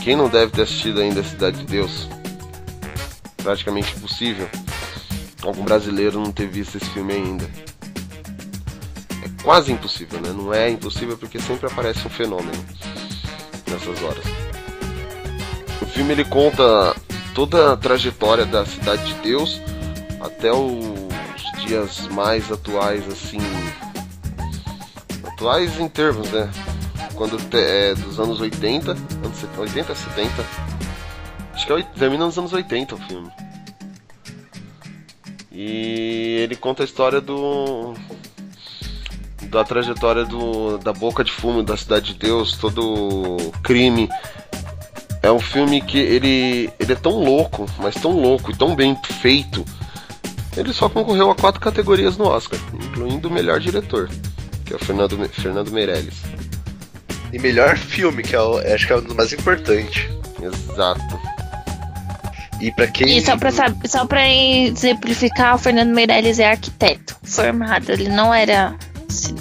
quem não deve ter assistido ainda Cidade de Deus, praticamente impossível. Algum brasileiro não ter visto esse filme ainda. Quase impossível, né? Não é impossível porque sempre aparece um fenômeno nessas horas. O filme ele conta toda a trajetória da Cidade de Deus até os dias mais atuais, assim. Atuais em termos, né? Quando é dos anos 80, anos 80, 70. Acho que é, termina nos anos 80 o filme. E ele conta a história do. Da trajetória do, da boca de fumo da Cidade de Deus, todo crime. É um filme que ele, ele é tão louco, mas tão louco e tão bem feito. Ele só concorreu a quatro categorias no Oscar, incluindo o melhor diretor, que é o Fernando, Fernando Meirelles. E melhor filme, que é o, acho que é o mais importante. Exato. E pra quem. E só pra, só pra exemplificar, o Fernando Meirelles é arquiteto formado. Ele não era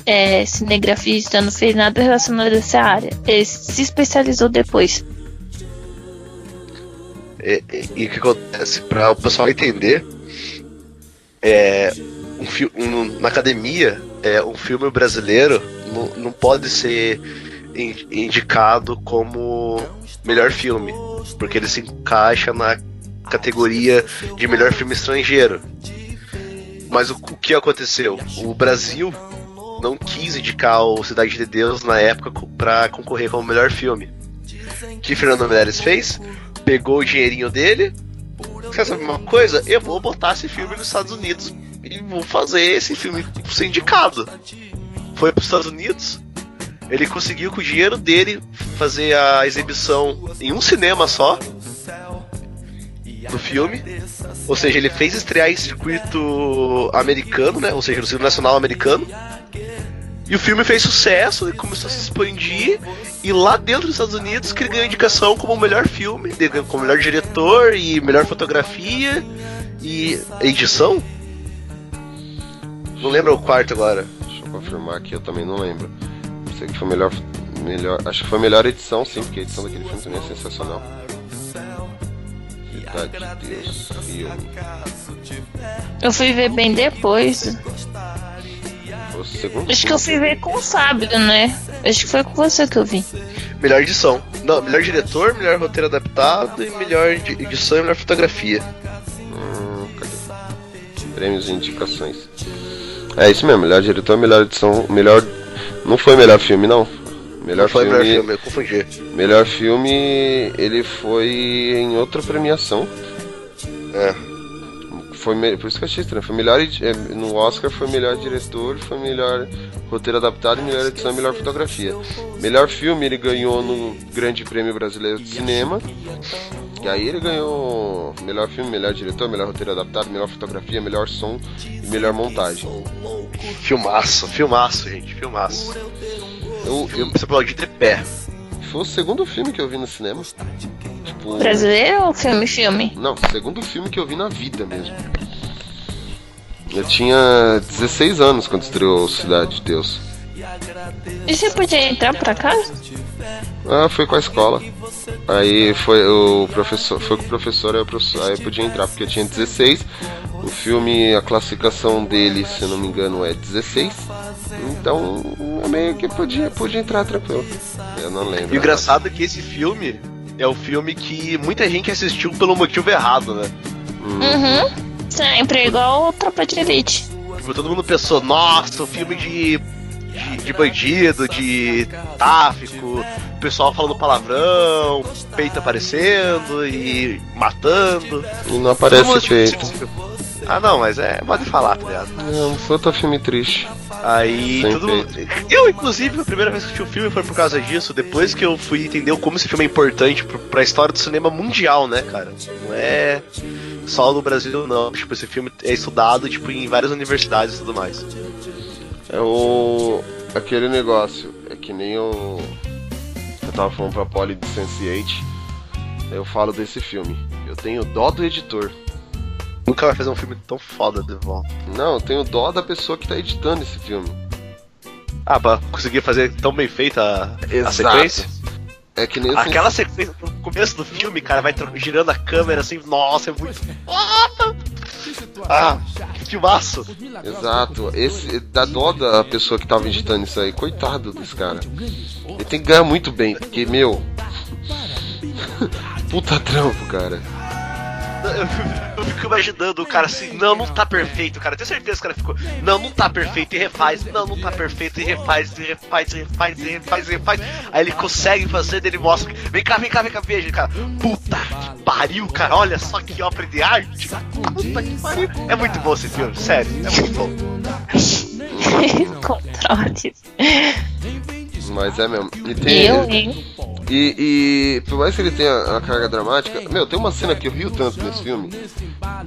é, cinegrafista, não fez nada relacionado a essa área. Ele se especializou depois. E, e- o que acontece? Para o pessoal entender, é, um, um- na academia, é, um filme brasileiro não, não pode ser in- indicado como melhor filme, porque ele se encaixa na categoria de melhor filme estrangeiro. Mas o, o que aconteceu? O Brasil não quis indicar o Cidade de Deus na época para concorrer como melhor filme. Que Fernando Meirelles fez? Pegou o dinheirinho dele. Quer saber uma coisa? Eu vou botar esse filme nos Estados Unidos e vou fazer esse filme ser indicado. Foi para os Estados Unidos. Ele conseguiu com o dinheiro dele fazer a exibição em um cinema só do filme. Ou seja, ele fez estrear em circuito americano, né? Ou seja, no circuito nacional americano. E o filme fez sucesso e começou a se expandir. E lá dentro dos Estados Unidos que ele ganhou indicação como o melhor filme, como melhor diretor e melhor fotografia e edição. Não lembro o quarto agora. Deixa eu confirmar aqui, eu também não lembro. Sei que foi melhor, melhor. Acho que foi a melhor edição, sim, porque a edição daquele filme também é sensacional. Cidade de Deus, filme. Eu fui ver bem depois. Segundo Acho que eu fui ver com o Fábio, né? Acho que foi com você que eu vi. Melhor edição. Não, melhor diretor, melhor roteiro adaptado e melhor di- edição e melhor fotografia. Hum, cadê? Prêmios e indicações. É isso mesmo, melhor diretor, melhor edição, melhor Não foi melhor filme, não. Melhor Não foi filme. melhor filme, eu confundi. Melhor filme, ele foi em outra premiação. É. Foi me- por isso que eu achei estranho. Foi melhor é, no Oscar foi melhor diretor, foi melhor roteiro adaptado, melhor edição, melhor fotografia. Melhor filme ele ganhou no Grande Prêmio Brasileiro de Cinema. E aí ele ganhou melhor filme, melhor diretor, melhor roteiro adaptado, melhor fotografia, melhor som e melhor montagem. Filmaço, filmaço, gente, filmaço. Eu, eu Você aplaudir de pé. Foi o segundo filme que eu vi no cinema. Tipo, Brasileiro ou filme, filme? Não, segundo filme que eu vi na vida mesmo. Eu tinha 16 anos quando estreou Cidade de Deus. E você podia entrar pra casa? Ah, foi com a escola. Aí foi o professor, foi com o professor, aí, o professor, aí eu podia entrar porque eu tinha 16. O filme, a classificação dele, se eu não me engano, é 16. Então, eu meio que podia, podia entrar tranquilo. Eu não lembro. E o engraçado é que esse filme é o filme que muita gente assistiu pelo motivo errado, né? Uhum. Sempre, igual o Tropa de Elite. Tipo, todo mundo pensou, nossa, um filme de, de, de bandido, de tráfico, o pessoal falando palavrão, peito aparecendo e matando. E não aparece peito. esse filme. Ah não, mas é, pode falar, tá ligado? Não, foi outro filme triste. Aí Sem mundo... Eu, inclusive, a primeira vez que assisti o filme foi por causa disso, depois que eu fui entender como esse filme é importante pra história do cinema mundial, né, cara? Não é só no Brasil, não. Tipo, esse filme é estudado, tipo, em várias universidades e tudo mais. É o. aquele negócio. É que nem o. Eu tava falando pra Polly de Sense8. Eu falo desse filme. Eu tenho dó do editor. Nunca vai fazer um filme tão foda de volta. Não, eu tenho dó da pessoa que tá editando esse filme. Ah, pra conseguir fazer tão bem feita a, a sequência? É que nem Aquela sequência no começo do filme, cara, vai girando a câmera assim, nossa, é muito foda! Ah, que filmaço! Exato, esse dá dó da pessoa que tava editando isso aí, coitado desse cara. Ele tem que ganhar muito bem, porque, meu. Puta trampo, cara. Eu fico- imaginando o cara assim, não, não tá perfeito, cara. Tenho certeza que o cara ficou, não, não tá perfeito e refaz, não, não tá perfeito e refaz, e refaz, e refaz, e refaz, e refaz. Aí ele consegue fazer, ele mostra, vem cá, vem cá, vem cá, veja, cara. Puta que pariu, cara, olha só que obra de arte. Puta que pariu. É muito bom esse filme, sério, é muito bom. Controles. Mas é mesmo. E tem. Eu, hein? E, e por mais que ele tenha a carga dramática, meu, tem uma cena que eu rio tanto nesse filme,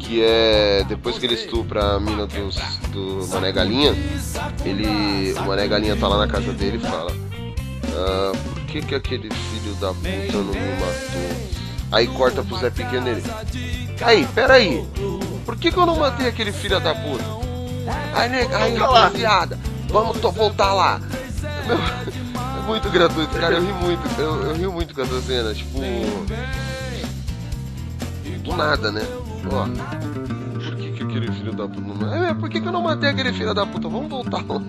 que é depois que ele estupra a mina dos, do Mané Galinha, ele. O Mané Galinha tá lá na casa dele e fala. "Ah, por que, que aquele filho da puta não me matou? Aí corta pro Zé Pequeno ele. Aí, peraí. Por que, que eu não matei aquele filho da puta? Aí, né, aí rapaziada, vamos voltar lá. Meu, muito gratuito, cara. Eu ri muito. Eu, eu ri muito com essa cena. Tipo. Do nada, né? Ó. Por que, que aquele filho da puta não. É, por que, que eu não matei aquele filho da puta? Vamos voltar lá.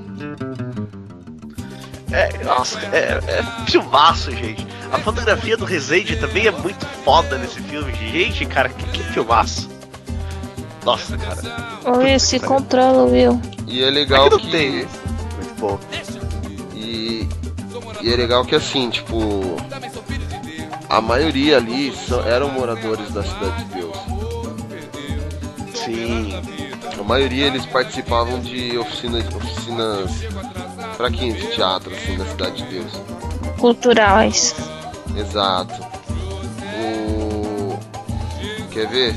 É, nossa, é, é filmaço, gente. A fotografia do Resende também é muito foda nesse filme. Gente, cara, que, que filmaço. Nossa, cara. Will, se controla, Will. E é legal Aqui não que. tem. Muito bom. E, e é legal que assim, tipo. A maioria ali são- eram moradores da cidade de Deus. Sim. A maioria eles participavam de oficinas, oficinas fraquinhas de teatro, assim, na cidade de Deus. Culturais. Exato. O. Quer ver?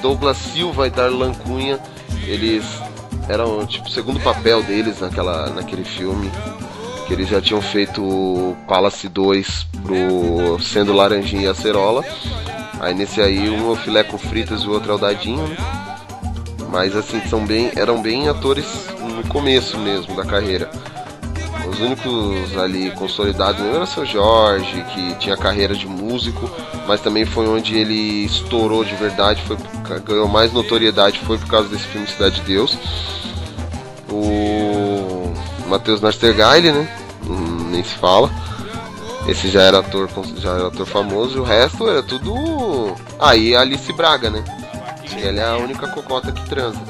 Douglas Silva e Darlan Cunha, eles eram tipo o segundo papel deles naquela, naquele filme. Que eles já tinham feito Palace 2 pro Sendo Laranjinha e Acerola. Aí nesse aí um é o filé com fritas e o outro é o dadinho, né? Mas assim, são bem, eram bem atores no começo mesmo da carreira. Os únicos ali consolidados era o seu Jorge, que tinha carreira de músico, mas também foi onde ele estourou de verdade, foi, ganhou mais notoriedade, foi por causa desse filme Cidade de Deus. O Matheus Nastergaile, né? Nem se fala. Esse já era ator, já era ator famoso, o resto era tudo. Aí a Alice Braga, né? Ela é a única cocota que transa.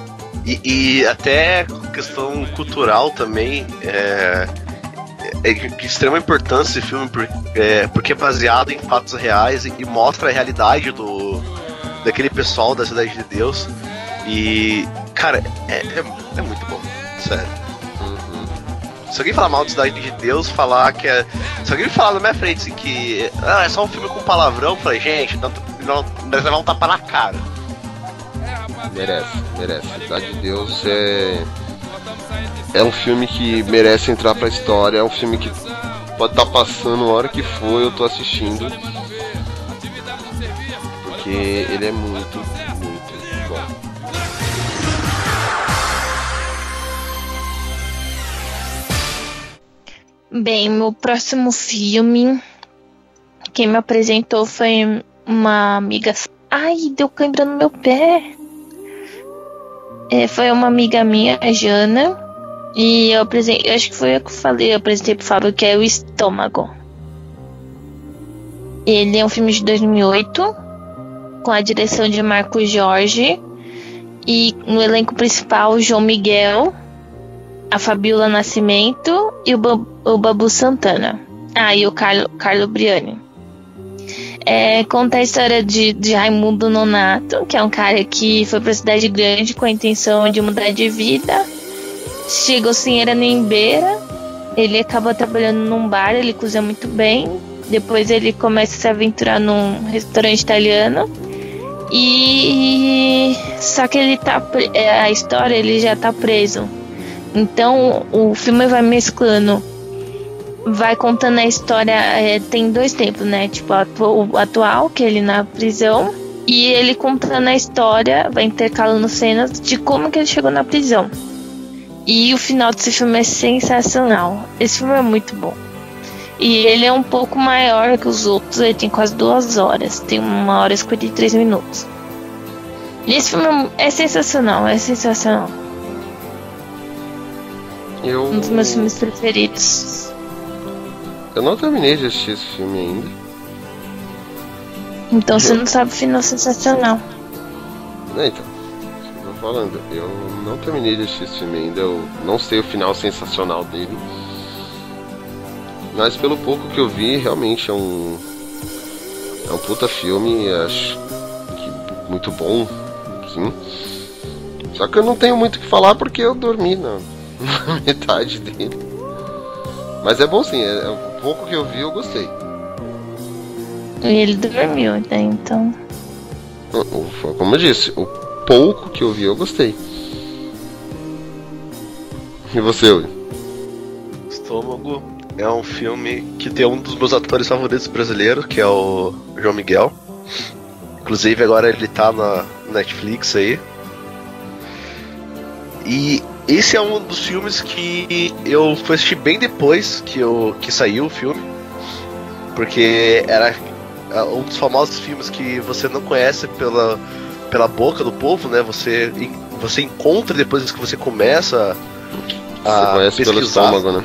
E, e até questão cultural também, é, é de extrema importância esse filme por- é, porque é baseado em fatos reais e, e mostra a realidade do daquele pessoal da Cidade de Deus. E, cara, é, é, é muito bom, sério. Se alguém falar mal de Cidade de Deus, falar que é. Se alguém falar na minha frente assim, que ah, é só um filme com palavrão, eu falei, gente, não, não, merece levar um tapa na cara. Merece, merece. Cidade de Deus é. É um filme que merece entrar pra história. É um filme que pode estar passando a hora que for, eu tô assistindo. Porque ele é muito Bem, meu próximo filme. Quem me apresentou foi uma amiga. Ai, deu cãibra no meu pé. É, foi uma amiga minha, a Jana. E eu apresentei. Acho que foi eu que falei, eu apresentei pro Fábio, que é o Estômago. Ele é um filme de 2008, com a direção de Marco Jorge. E no elenco principal, João Miguel, a Fabiola Nascimento e o, o Babu Santana. Ah, e o Carlo, Carlo Briani. É, conta a história de, de Raimundo Nonato, que é um cara que foi pra cidade grande com a intenção de mudar de vida. Chegou sem era nem beira. Ele acaba trabalhando num bar, ele cozinha muito bem. Depois ele começa a se aventurar num restaurante italiano. E só que ele tá é, a história ele já tá preso. Então o filme vai mesclando, vai contando a história. é, tem dois tempos, né? Tipo atu- o atual que é ele na prisão e ele contando a história, vai intercalando cenas de como que ele chegou na prisão. E o final desse filme é sensacional. Esse filme é muito bom. E ele é um pouco maior que os outros, ele tem quase duas horas, tem uma hora e 53 minutos. E esse filme é sensacional, é sensacional. Eu, Um dos meus filmes preferidos. eu não terminei de assistir esse filme ainda. Então você não sabe o final sensacional. É, então, eu tô falando. Eu não terminei de assistir esse filme ainda. Eu não sei o final sensacional dele. Mas pelo pouco que eu vi, realmente é um. É um puta filme, acho que muito bom, sim. Só que eu não tenho muito o que falar porque eu dormi na metade dele. Mas é bom sim, é, é o pouco que eu vi eu gostei. E ele dormiu, né? Então. Como eu disse, o pouco que eu vi eu gostei. E você, Uri? Estômago é um filme que tem um dos meus atores favoritos brasileiros, que é o João Miguel. Inclusive agora ele tá na Netflix aí. E esse é um dos filmes que eu fui assistir bem depois que, eu, que saiu o filme. Porque era é, um dos famosos filmes que você não conhece pela, pela boca do povo, né? Você, você encontra depois que você começa a Você conhece pelo pesquisar. estômago, né?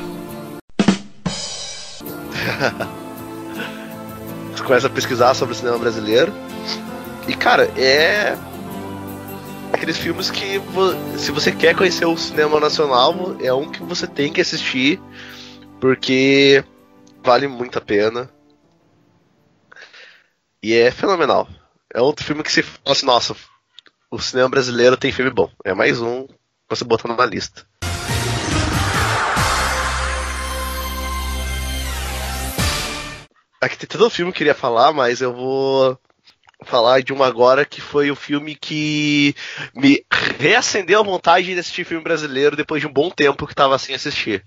Você começa a pesquisar sobre o cinema brasileiro. E, cara, é. Aqueles filmes que, se você quer conhecer o cinema nacional, é um que você tem que assistir, porque vale muito a pena. E é fenomenal. É outro filme que se fala assim, nossa, o cinema brasileiro tem filme bom. É mais um pra você botar na lista. Aqui tem todo filme que eu queria falar, mas eu vou falar de uma agora que foi o filme que me reacendeu a vontade de assistir filme brasileiro depois de um bom tempo que estava sem assistir.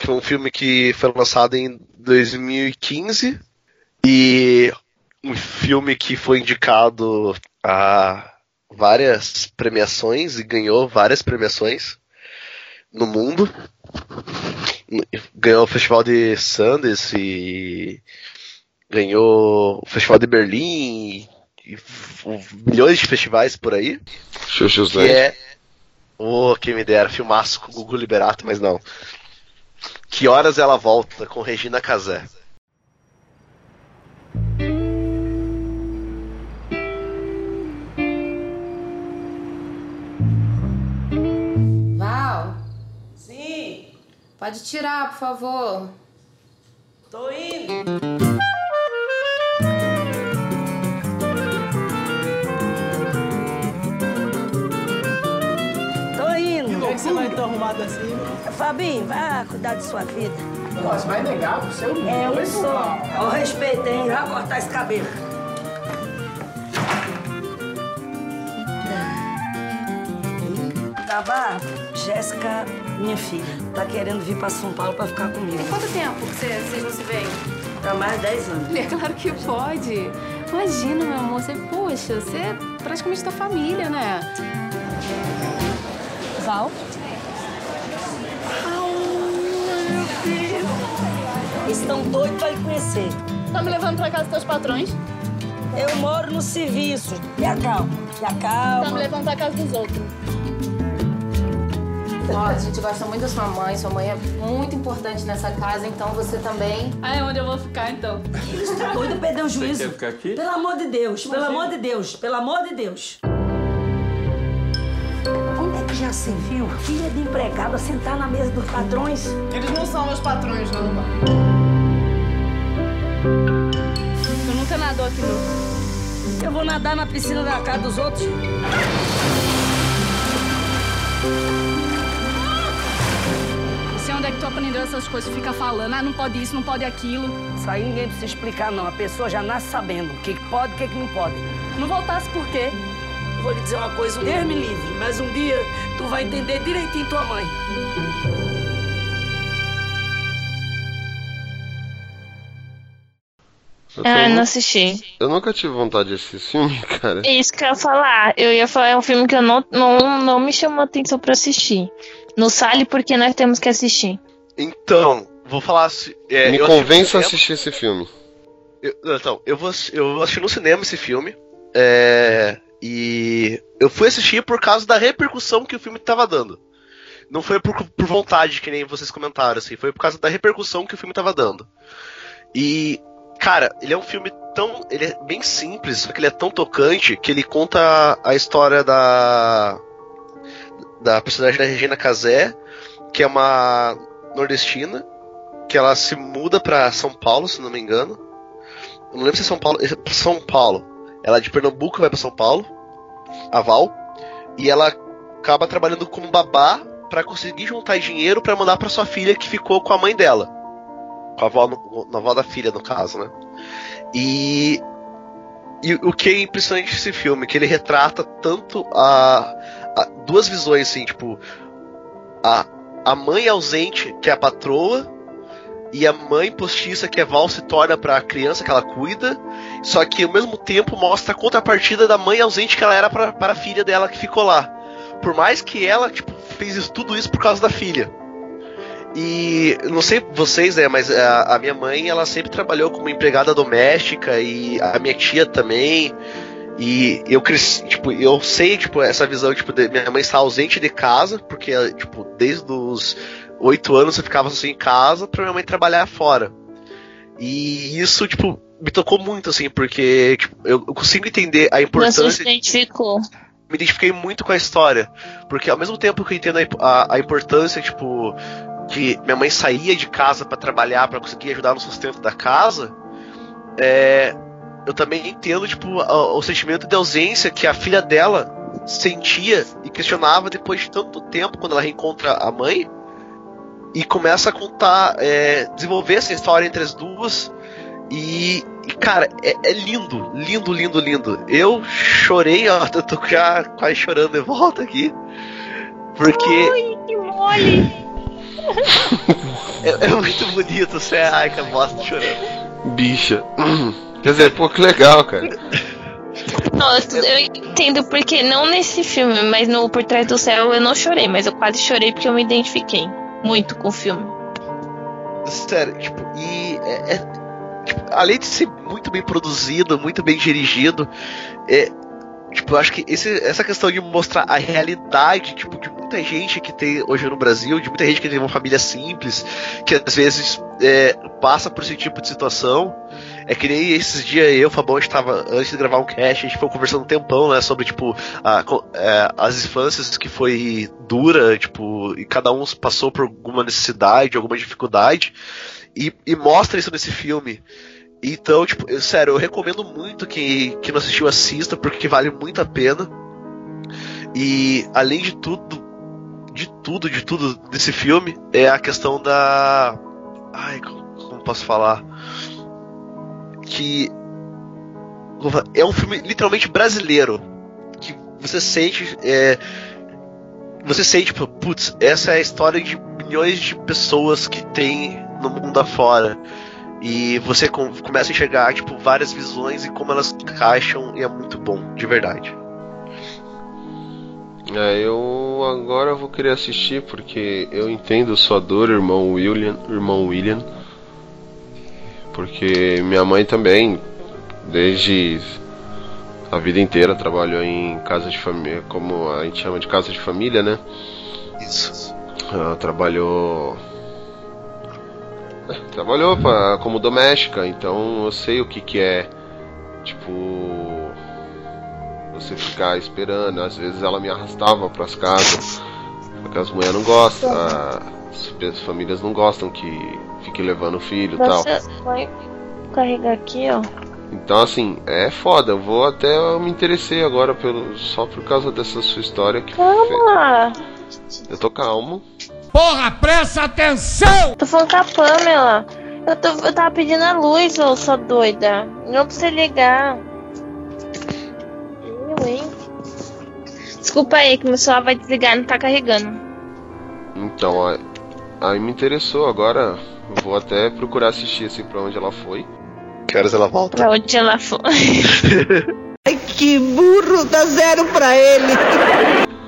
Foi um filme que foi lançado em 2015 e um filme que foi indicado a várias premiações e ganhou várias premiações no mundo. Ganhou o Festival de Sundance e ganhou o Festival de Berlim e, milhões de festivais por aí. Xuxus Que é. Oh, quem me dera, filmaço com o Gugu Liberato, mas não. Que horas ela volta com Regina Casé? Val? Sim. Pode Pode tirar, por favor. Tô indo. Arrumado assim? Fabinho, vai cuidar de sua vida. Você vai negar pro seu É, eu Vai sou. negar. Ó, respeito, hein? Vai cortar esse cabelo. Tava, Jéssica, minha filha, tá querendo vir pra São Paulo pra ficar comigo. Tem quanto tempo que cê- vocês não se veem? Tá mais de 10 anos. É claro que pode. Imagina, meu amor, você, poxa, você é praticamente da família, né? Val? Estão doidos pra lhe conhecer. Tá me levando pra casa dos teus patrões? Eu moro no serviço. Me acalma, me acalma. Tá me levando pra casa dos outros. Ó, a gente gosta muito da sua mãe. Sua mãe é muito importante nessa casa, então você também. Ah, é onde eu vou ficar, então? Doidos pra perder o juízo. quer ficar aqui? Pelo amor de Deus, pelo Você- amor de Deus, pelo amor de Deus. Onde é que já se viu filha de empregada sentar na mesa dos patrões? Eles não são meus patrões, não. Tu nunca nadou aqui, não? Eu vou nadar na piscina da casa dos outros. Você onde é que tu aprendeu essas coisas? Fica falando, ah, não pode isso, não pode aquilo. Isso aí ninguém precisa explicar, não. A pessoa já nasce sabendo o que pode e o que que não pode. Não voltasse por quê? Vou lhe dizer uma coisa, Deus me livre, mas um dia tu vai entender direitinho tua mãe. Eu Ah, não assisti. Eu nunca tive vontade de assistir esse filme, cara. É isso que eu ia falar. Eu ia falar, é um filme que eu não, não, não me chamou atenção pra assistir. No Sale, porque nós temos que assistir. Então, vou falar assim. é, Me convença a assistir esse filme. Eu- então, eu vou, eu assisti no cinema esse filme. é, e eu fui assistir por causa da repercussão que o filme tava dando. Não foi por, por vontade, que nem vocês comentaram, assim. Foi por causa da repercussão que o filme tava dando. E, cara, ele é um filme tão. Ele é bem simples, só que ele é tão tocante que ele conta a história da. Da personagem da Regina Casé, que é uma nordestina, que ela se muda pra São Paulo, se não me engano. Eu não lembro se é São Paulo. é São Paulo. Ela é de Pernambuco vai pra São Paulo, a Val, e ela acaba trabalhando como babá pra conseguir juntar dinheiro pra mandar pra sua filha que ficou com a mãe dela. Com a avó, na avó da filha, no caso, né? E, e o que é impressionante desse filme, que ele retrata tanto a, a- duas visões, assim, tipo, a, a mãe ausente, que é a patroa, e a mãe postiça, que é Val, se torna pra criança que ela cuida, só que ao mesmo tempo mostra a contrapartida da mãe ausente que ela era para a filha dela que ficou lá. Por mais que ela, tipo, fez tudo isso por causa da filha. E não sei vocês, né, mas a, a minha mãe, ela sempre trabalhou como empregada doméstica e a minha tia também. E eu cresci, tipo, eu sei, tipo, essa visão, tipo, de minha mãe estar ausente de casa, porque, tipo, desde os oito anos eu ficava assim em casa pra minha mãe trabalhar fora. E isso, tipo, me tocou muito, assim, porque tipo, eu, consigo entender a Você importância se identificou. me identifiquei muito com a história. Porque ao mesmo tempo que eu entendo a, a- a importância, tipo, que minha mãe saía de casa pra trabalhar, pra conseguir ajudar no sustento da casa, é, eu também entendo, tipo, a- o sentimento de ausência que a filha dela sentia e questionava depois de tanto tempo, quando ela reencontra a mãe, e começa a contar, é, desenvolver essa história entre as duas. E, e, cara, é, é lindo, lindo, lindo, lindo. Eu chorei, ó, eu tô já quase chorando de volta aqui. Porque que mole! É, é muito bonito, você ai que bosta chorando. Bicha. Quer dizer, pô, que legal, cara. Nossa, eu entendo porque não nesse filme, mas no Por Trás do Céu eu não chorei, mas eu quase chorei porque eu me identifiquei muito com o filme. Sério, tipo, e é, é- tipo, além de ser muito bem produzido, muito bem dirigido, é, tipo, eu acho que esse- essa questão de mostrar a realidade, tipo, de muita gente que tem hoje no Brasil, de muita gente que tem uma família simples, que às vezes é, passa por esse tipo de situação. É que nem esses dias eu, o Fabão, estava antes de gravar um cast, a gente foi conversando um tempão, né, sobre tipo a, é, as infâncias que foi dura, tipo, e cada um passou por alguma necessidade, alguma dificuldade, e, e mostra isso nesse filme. Então, tipo, eu- sério, eu recomendo muito que quem não assistiu assista, porque vale muito a pena. E além de tudo, de tudo, de tudo desse filme, é a questão da. Ai, como, como posso falar? Que. É um filme literalmente brasileiro. Que você sente. É, você sente, tipo, putz, essa é a história de milhões de pessoas que tem no mundo afora. E você com- começa a enxergar, tipo, várias visões e como elas encaixam, e é muito bom, de verdade. É, eu agora vou querer assistir porque eu entendo sua dor, irmão William, irmão William. Porque minha mãe também, desde a vida inteira, trabalhou em casa de família, como a gente chama de casa de família, né? Isso. Ela trabalhou. Trabalhou pra, como doméstica, então eu sei o que, que é, tipo, você ficar esperando. Às vezes ela me arrastava pras casas, porque as mulheres não gostam, a- as famílias não gostam que fique levando o filho e tal. Vai carregar aqui, ó. Então assim, é foda, eu vou até eu me interessei agora pelo, só por causa dessa sua história que Calma! eu tô calmo. Porra, presta atenção! Tô falando com a Pamela. Eu, tô, eu tava pedindo a luz, ô sua doida. Não pra você ligar. Eu, hein? Desculpa aí que meu celular vai desligar, não tá carregando. Então, aí, aí me interessou, agora eu vou até procurar assistir assim pra onde ela foi. Que horas ela volta? Pra onde ela foi. Ai, que burro, dá zero pra ele.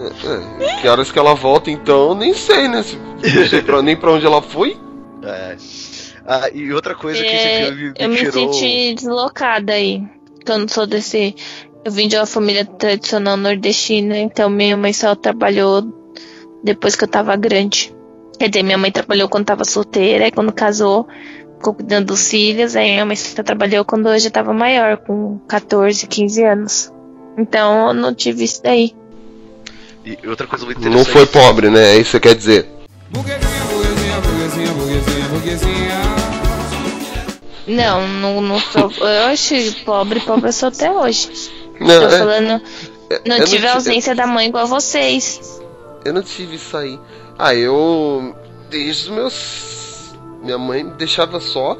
É, é, que horas que ela volta então, nem sei, né? Se, não sei pra- nem pra onde ela foi. É. Ah, e outra coisa que esse É, filme me eu me tirou. senti deslocada aí. Que eu não sou desse. Eu vim de uma família tradicional nordestina, então minha mãe só trabalhou depois que eu tava grande. Quer dizer, minha mãe trabalhou quando tava solteira, e quando casou, ficou cuidando dos filhos, aí minha mãe só trabalhou quando eu já tava maior, com 14, 15 anos. Então eu não tive isso daí. E outra coisa muito Não interessante. foi pobre, né? É isso que você quer dizer. Não, não, não sou. Eu achei pobre, pobre eu sou até hoje. Não, Tô é- falando. Não eu tive não a ausência da mãe igual vocês. Eu não tive isso aí. Ah, eu. Desde os meus. Minha mãe me deixava só.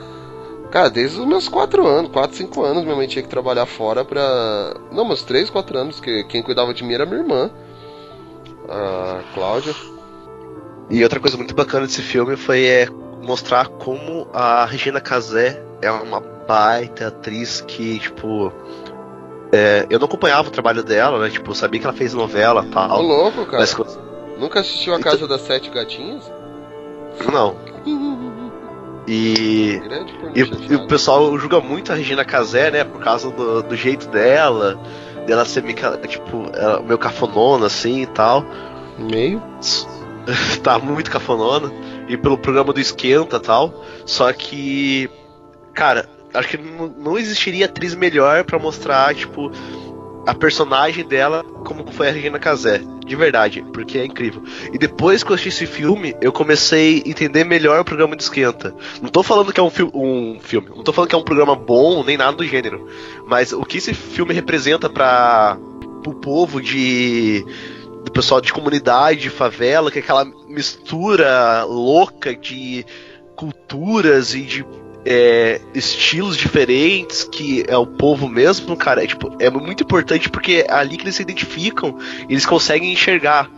Cara, desde os meus 4 anos, 4, 5 anos, minha mãe tinha que trabalhar fora pra. Não, meus 3, 4 anos, que quem cuidava de mim era minha irmã. A Cláudia. E outra coisa muito bacana desse filme foi é, mostrar como a Regina Casé é uma baita atriz que, tipo. é, eu não acompanhava o trabalho dela, né? Tipo, sabia que ela fez novela e tal. Ô louco, cara. Mas, Nunca assistiu a Casa das Sete Gatinhas? não. E, e, e o pessoal julga muito a Regina Casé, né? Por causa do, do jeito dela, dela ser meio, tipo, ela- meio cafonona assim e tal. Meio? tá muito cafonona. E pelo programa do Esquenta e tal. Só que. Cara, acho que não, não existiria atriz melhor pra mostrar, tipo, a personagem dela como foi a Regina Casé. De verdade, porque é incrível. E depois que eu assisti esse filme, eu comecei a entender melhor o programa do Esquenta. Não tô falando que é um, fi um filme, não tô falando que é um programa bom, nem nada do gênero. Mas o que esse filme representa para o povo de do pessoal de comunidade, de favela, que é aquela mistura louca de culturas e de é, estilos diferentes, que é o povo mesmo, cara, é, tipo, é muito importante porque é ali que eles se identificam eles conseguem enxergar.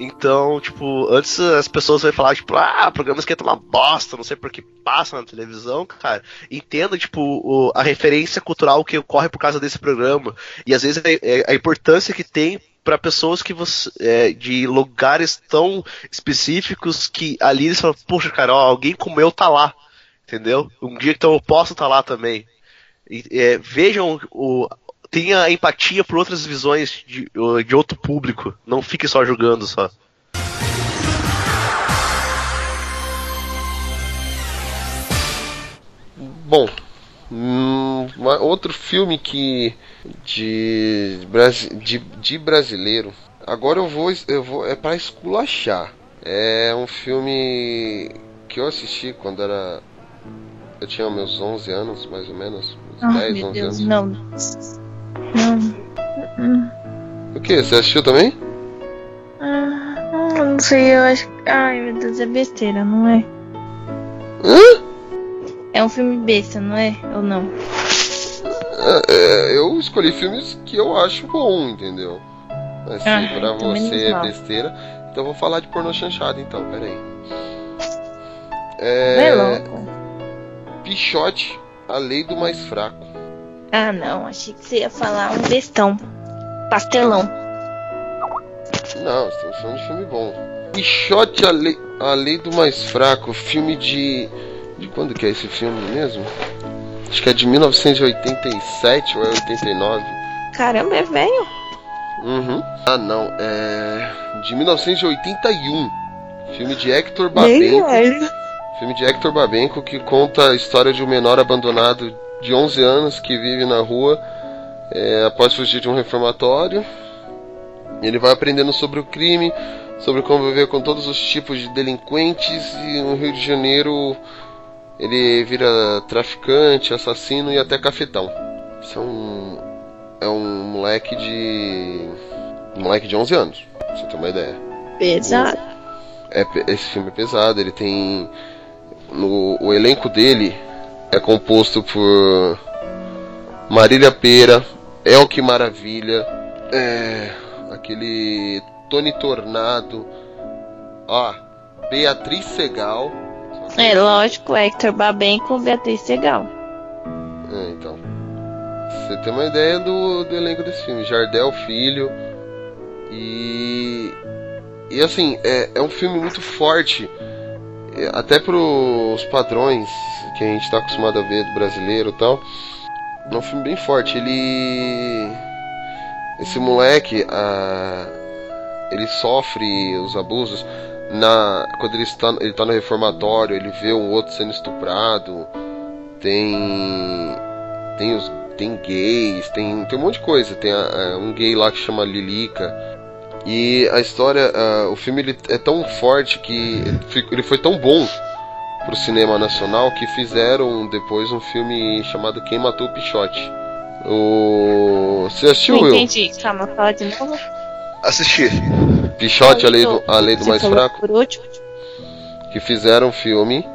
Então, tipo, antes as pessoas vão falar, tipo, ah, programas que é uma bosta, não sei por que passa na televisão, cara. Entenda, tipo, o- a referência cultural que ocorre por causa desse programa. E às vezes é- é a importância que tem para pessoas que você é, de lugares tão específicos que ali eles falam, poxa, cara, ó, alguém como eu tá lá, entendeu? Um dia então eu posso estar lá também. E, é, vejam o tenha empatia por outras visões de, de outro público. Não fique só julgando só. Bom, hum, outro filme que de, de, de brasileiro. Agora eu vou eu vou é para esculachar. É um filme que eu assisti quando era eu tinha meus 11 anos, mais ou menos, uns Ai, 10, meu 11 Deus, anos. não. Não. O que? Você assistiu também? Ah, não sei, eu acho. Ai, meu Deus, é besteira, não é? Hã? É um filme besta, não é? Ou não? É, é, eu escolhi filmes que eu acho bom, entendeu? Mas se Ah, pra então você é besteira, então eu vou falar de pornô chanchado então, peraí. Vai É. logo. Pichote, a lei do mais fraco. Ah, não, achei que você ia falar um bestão. Pastelão. Não, estamos falando de filme bom. Pichote, a lei, a lei do mais fraco. Filme de. De quando que é esse filme mesmo? Acho que é de 1987 ou é 89. Caramba, é velho? Uhum. Ah, não. É. De 1981. Filme de Hector velho. Filme de Hector Babenco que conta a história de um menor abandonado de 11 anos que vive na rua é, após fugir de um reformatório. Ele vai aprendendo sobre o crime, sobre conviver com todos os tipos de delinquentes e no Rio de Janeiro ele vira traficante, assassino e até cafetão. Isso é um, é um moleque de. Um moleque de 11 anos, pra você ter uma ideia. Pesado. É, esse filme é pesado, ele tem. No, o elenco dele é composto por Marília Pera, Elke Maravilha, é, aquele Tony Tornado, ó, Beatriz Segal. É lógico, Hector Babenco, Beatriz Segal. É, então. Você tem uma ideia do, do elenco desse filme. Jardel Filho. E. E assim, é, é um filme muito forte. É, Até pros padrões que a gente tá acostumado a ver do brasileiro e tal. É um filme bem forte. Ele. Esse moleque. ah, ele sofre os abusos. Na, quando ele está, ele tá no reformatório, ele vê um outro sendo estuprado. Tem. Tem os. Tem gays, tem, tem um monte de coisa. Tem a- a- um gay lá que chama Lilica. E a história. ah, o filme ele é tão forte que ele, foi tão bom pro cinema nacional que fizeram depois um filme chamado Quem Matou o Pichote. O... Você assistiu, Não Will? entendi. Calma, fala de novo. Assisti. Pichote, a lei do, a lei do mais fraco. Por último. Que fizeram um filme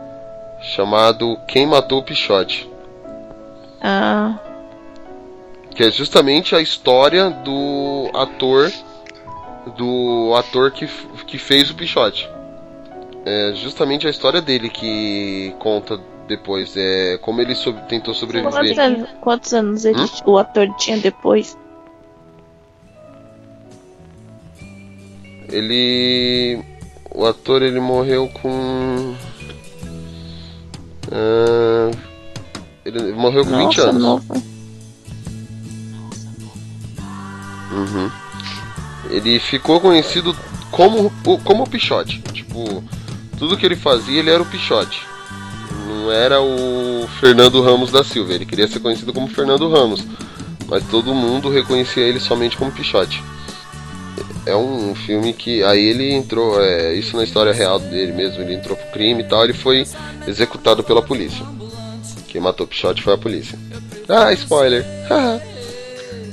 chamado Quem Matou o Pichote. Ah, Que é justamente a história do ator. Do ator que, que fez o Pichote. É justamente a história dele que conta depois. É como ele tentou quantos sobreviver. anos, quantos anos ele- Hum? o ator tinha depois? Ele. O ator ele morreu com. ah, ele morreu com 20 Nossa, anos. novo. Uhum. Ele ficou conhecido como o, como o Pichote. Tipo, tudo que ele fazia, ele era o Pichote. Não era o Fernando Ramos da Silva. Ele queria ser conhecido como Fernando Ramos. Mas todo mundo reconhecia ele somente como Pichote. É um filme que. Aí ele entrou. É, isso na história real dele mesmo. Ele entrou pro crime e tal. Ele foi executado pela polícia. Quem matou o Pichote foi a polícia. Ah, spoiler.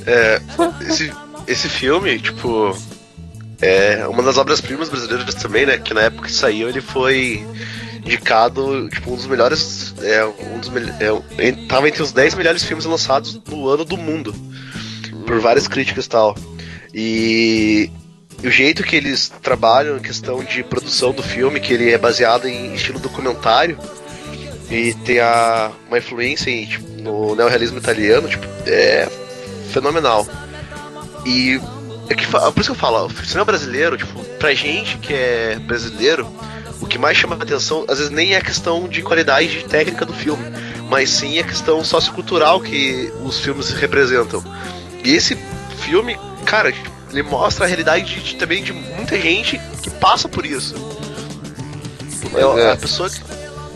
É, esse, esse filme, tipo, é uma das obras-primas brasileiras também, né? Que na época que saiu ele foi indicado, tipo, um dos melhores. É, um dos mel- é, tava entre os 10 melhores filmes lançados no ano do mundo. Por várias críticas e tal. E, e o jeito que eles trabalham em questão de produção do filme, que ele é baseado em estilo documentário e tem a, uma influência em, tipo, no neorrealismo italiano, tipo, é fenomenal. E é que, fa- por isso que eu falo, ó, o cinema brasileiro, tipo, pra gente que é brasileiro, o que mais chama a atenção, às vezes nem é a questão de qualidade de técnica do filme, mas sim a questão sociocultural que os filmes representam. E esse filme, cara, ele mostra a realidade de, de- também de muita gente que passa por isso. É, é. a pessoa que,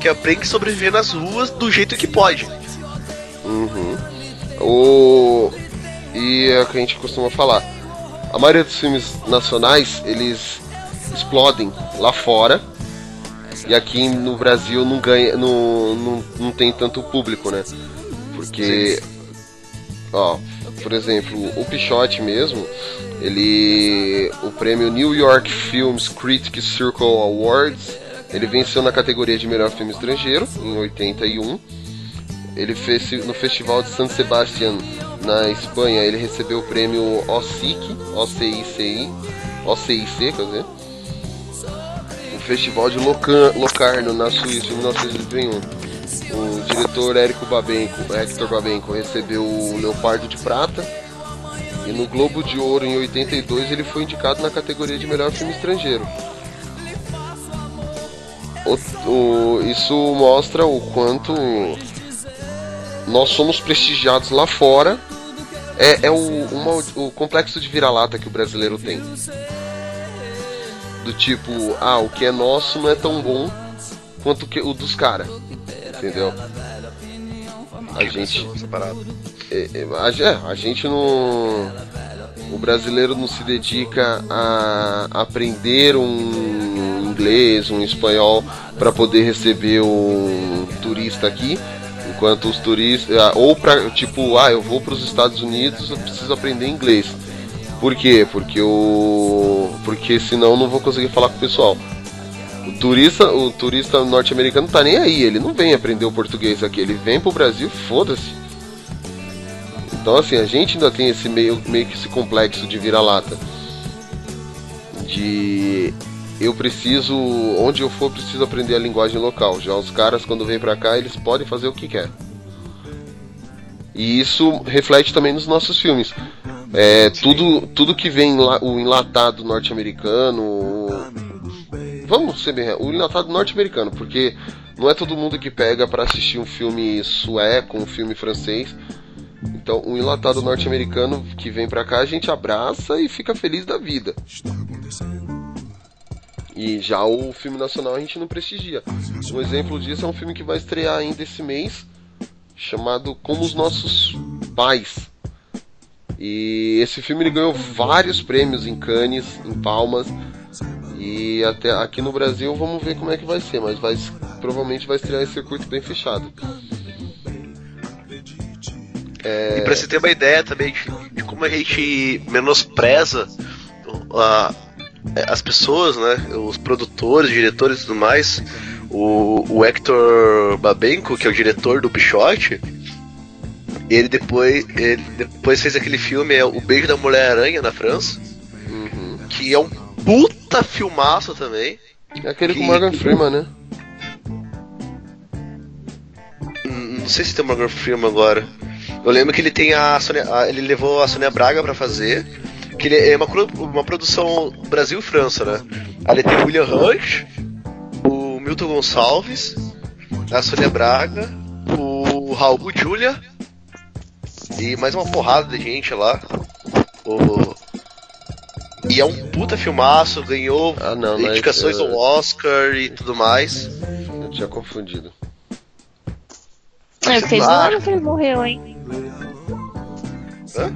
que aprende a sobreviver nas ruas do jeito que pode. Uhum. O... E é o que a gente costuma falar. A maioria dos filmes nacionais, eles explodem lá fora. E aqui no Brasil não ganha. não, não, não tem tanto público, né? Porque. Ó, por exemplo, o Pichote mesmo, ele. O prêmio New York Films Critics Circle Awards, ele venceu na categoria de melhor filme estrangeiro em 81. Ele fez no Festival de San Sebastián na Espanha, ele recebeu o prêmio OSIC, OCICI, OCIC, quer dizer. O Festival de Locarno na Suíça em 1981. O diretor Érico Babenco, Hector Babenco, recebeu o Leopardo de Prata. E no Globo de Ouro em 82 ele foi indicado na categoria de melhor filme estrangeiro. O- o- isso mostra o quanto nós somos prestigiados lá fora. É, é o, uma- o complexo de vira-lata que o brasileiro tem. Do tipo, ah, o que é nosso não é tão bom quanto o que- o dos caras. Entendeu? A gente. É, é, a, é, a gente não. O brasileiro não se dedica a aprender um inglês, um espanhol para poder receber um turista aqui, enquanto os turistas ou para tipo, ah, eu vou para os Estados Unidos, eu preciso aprender inglês. Por quê? Porque o porque senão não vou conseguir falar com o pessoal. O turista, o turista norte-americano tá nem aí, ele não vem aprender o português aqui, ele vem pro Brasil, foda-se. Então assim, a gente ainda tem esse meio, meio que esse complexo de vira-lata. De eu preciso, onde eu for, preciso aprender a linguagem local. Já os caras quando vêm pra cá, eles podem fazer o que quer. E isso reflete também nos nossos filmes. É, tudo, tudo que vem lá, o enlatado norte-americano, vamos ser bem, o enlatado norte-americano, porque não é todo mundo que pega pra assistir um filme sueco, um filme francês. Então, um enlatado norte-americano que vem pra cá, a gente abraça e fica feliz da vida. E já o filme nacional a gente não prestigia. Um exemplo disso é um filme que vai estrear ainda esse mês, chamado Como os Nossos Pais. E esse filme ele ganhou vários prêmios em Cannes, em Palmas. E até aqui no Brasil vamos ver como é que vai ser, mas vai, provavelmente vai estrear em circuito bem fechado. É, E pra você ter uma ideia também de, de como a gente menospreza a- as pessoas, né? Os produtores, diretores e tudo mais. O, o Hector Babenco, que é o diretor do Pichote, ele depois, ele depois fez aquele filme, é O Beijo da Mulher-Aranha na França, que é um puta filmaço também. É aquele com Que- Morgan Freeman, né? Hum, Não sei se tem o Morgan Freeman agora. Eu lembro que ele tem a, Sônia- a- ele levou a Sônia Braga pra fazer. Que ele é uma, uma produção Brasil e França, né? Ali tem o William Hunt, o Milton Gonçalves, a Sônia Braga, o Raul Julia e mais uma porrada de gente lá. O- E é um puta filmaço, ganhou Ah, não, indicações eh, ao Oscar e tudo mais. Eu tinha confundido. É, Ah. ano que ele morreu, hein? Hã?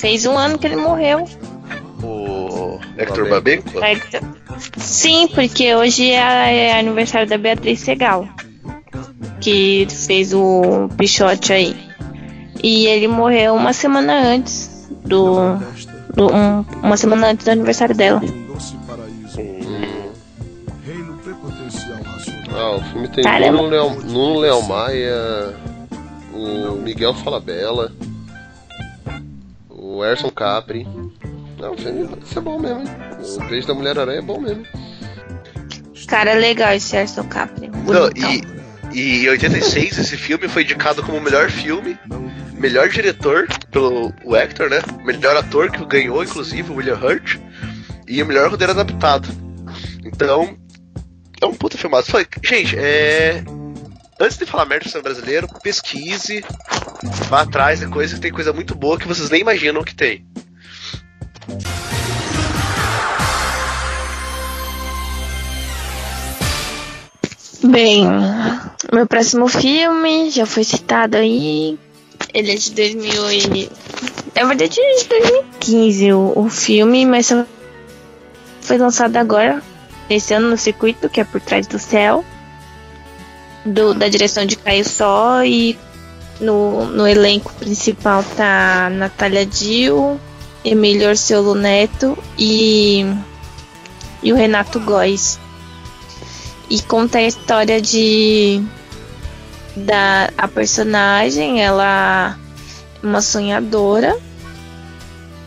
Fez um ano que ele morreu. O Hector Babenco? Hector. Sim, porque hoje é, é aniversário da Beatriz Segal. Que fez o Pichote aí. E ele morreu uma semana antes do. do- um- uma semana antes do aniversário dela. Ah, o filme tem Caramba. Nuno Leal, Nuno Leal Maia, o Miguel Falabella, o Erson Capri. Não, o filme isso é bom mesmo, hein? O Beijo da Mulher-Aranha é bom mesmo. Cara, legal esse Erson Capri. Não, bonitão. e, e em 86 esse filme foi indicado como melhor filme, melhor diretor pelo o Hector, né? Melhor ator que ganhou, inclusive, o William Hurt, e o melhor roteiro adaptado. Então, é um puta filmado. Foi- Gente, é. Antes de falar merda do cinema brasileiro, pesquise, vá atrás, é coisa que tem coisa muito boa que vocês nem imaginam que tem. Bem, meu próximo filme já foi citado aí. Ele é de 2000 e... Na verdade é de 2015 o, o filme, mas foi lançado agora, esse ano no circuito, que é Por Trás do Céu. Do, da direção de Caio Só e no, no elenco principal tá Natália Dil, Emílio Orciolo Neto e, e o Renato Góes. E conta a história de da a personagem, ela é uma sonhadora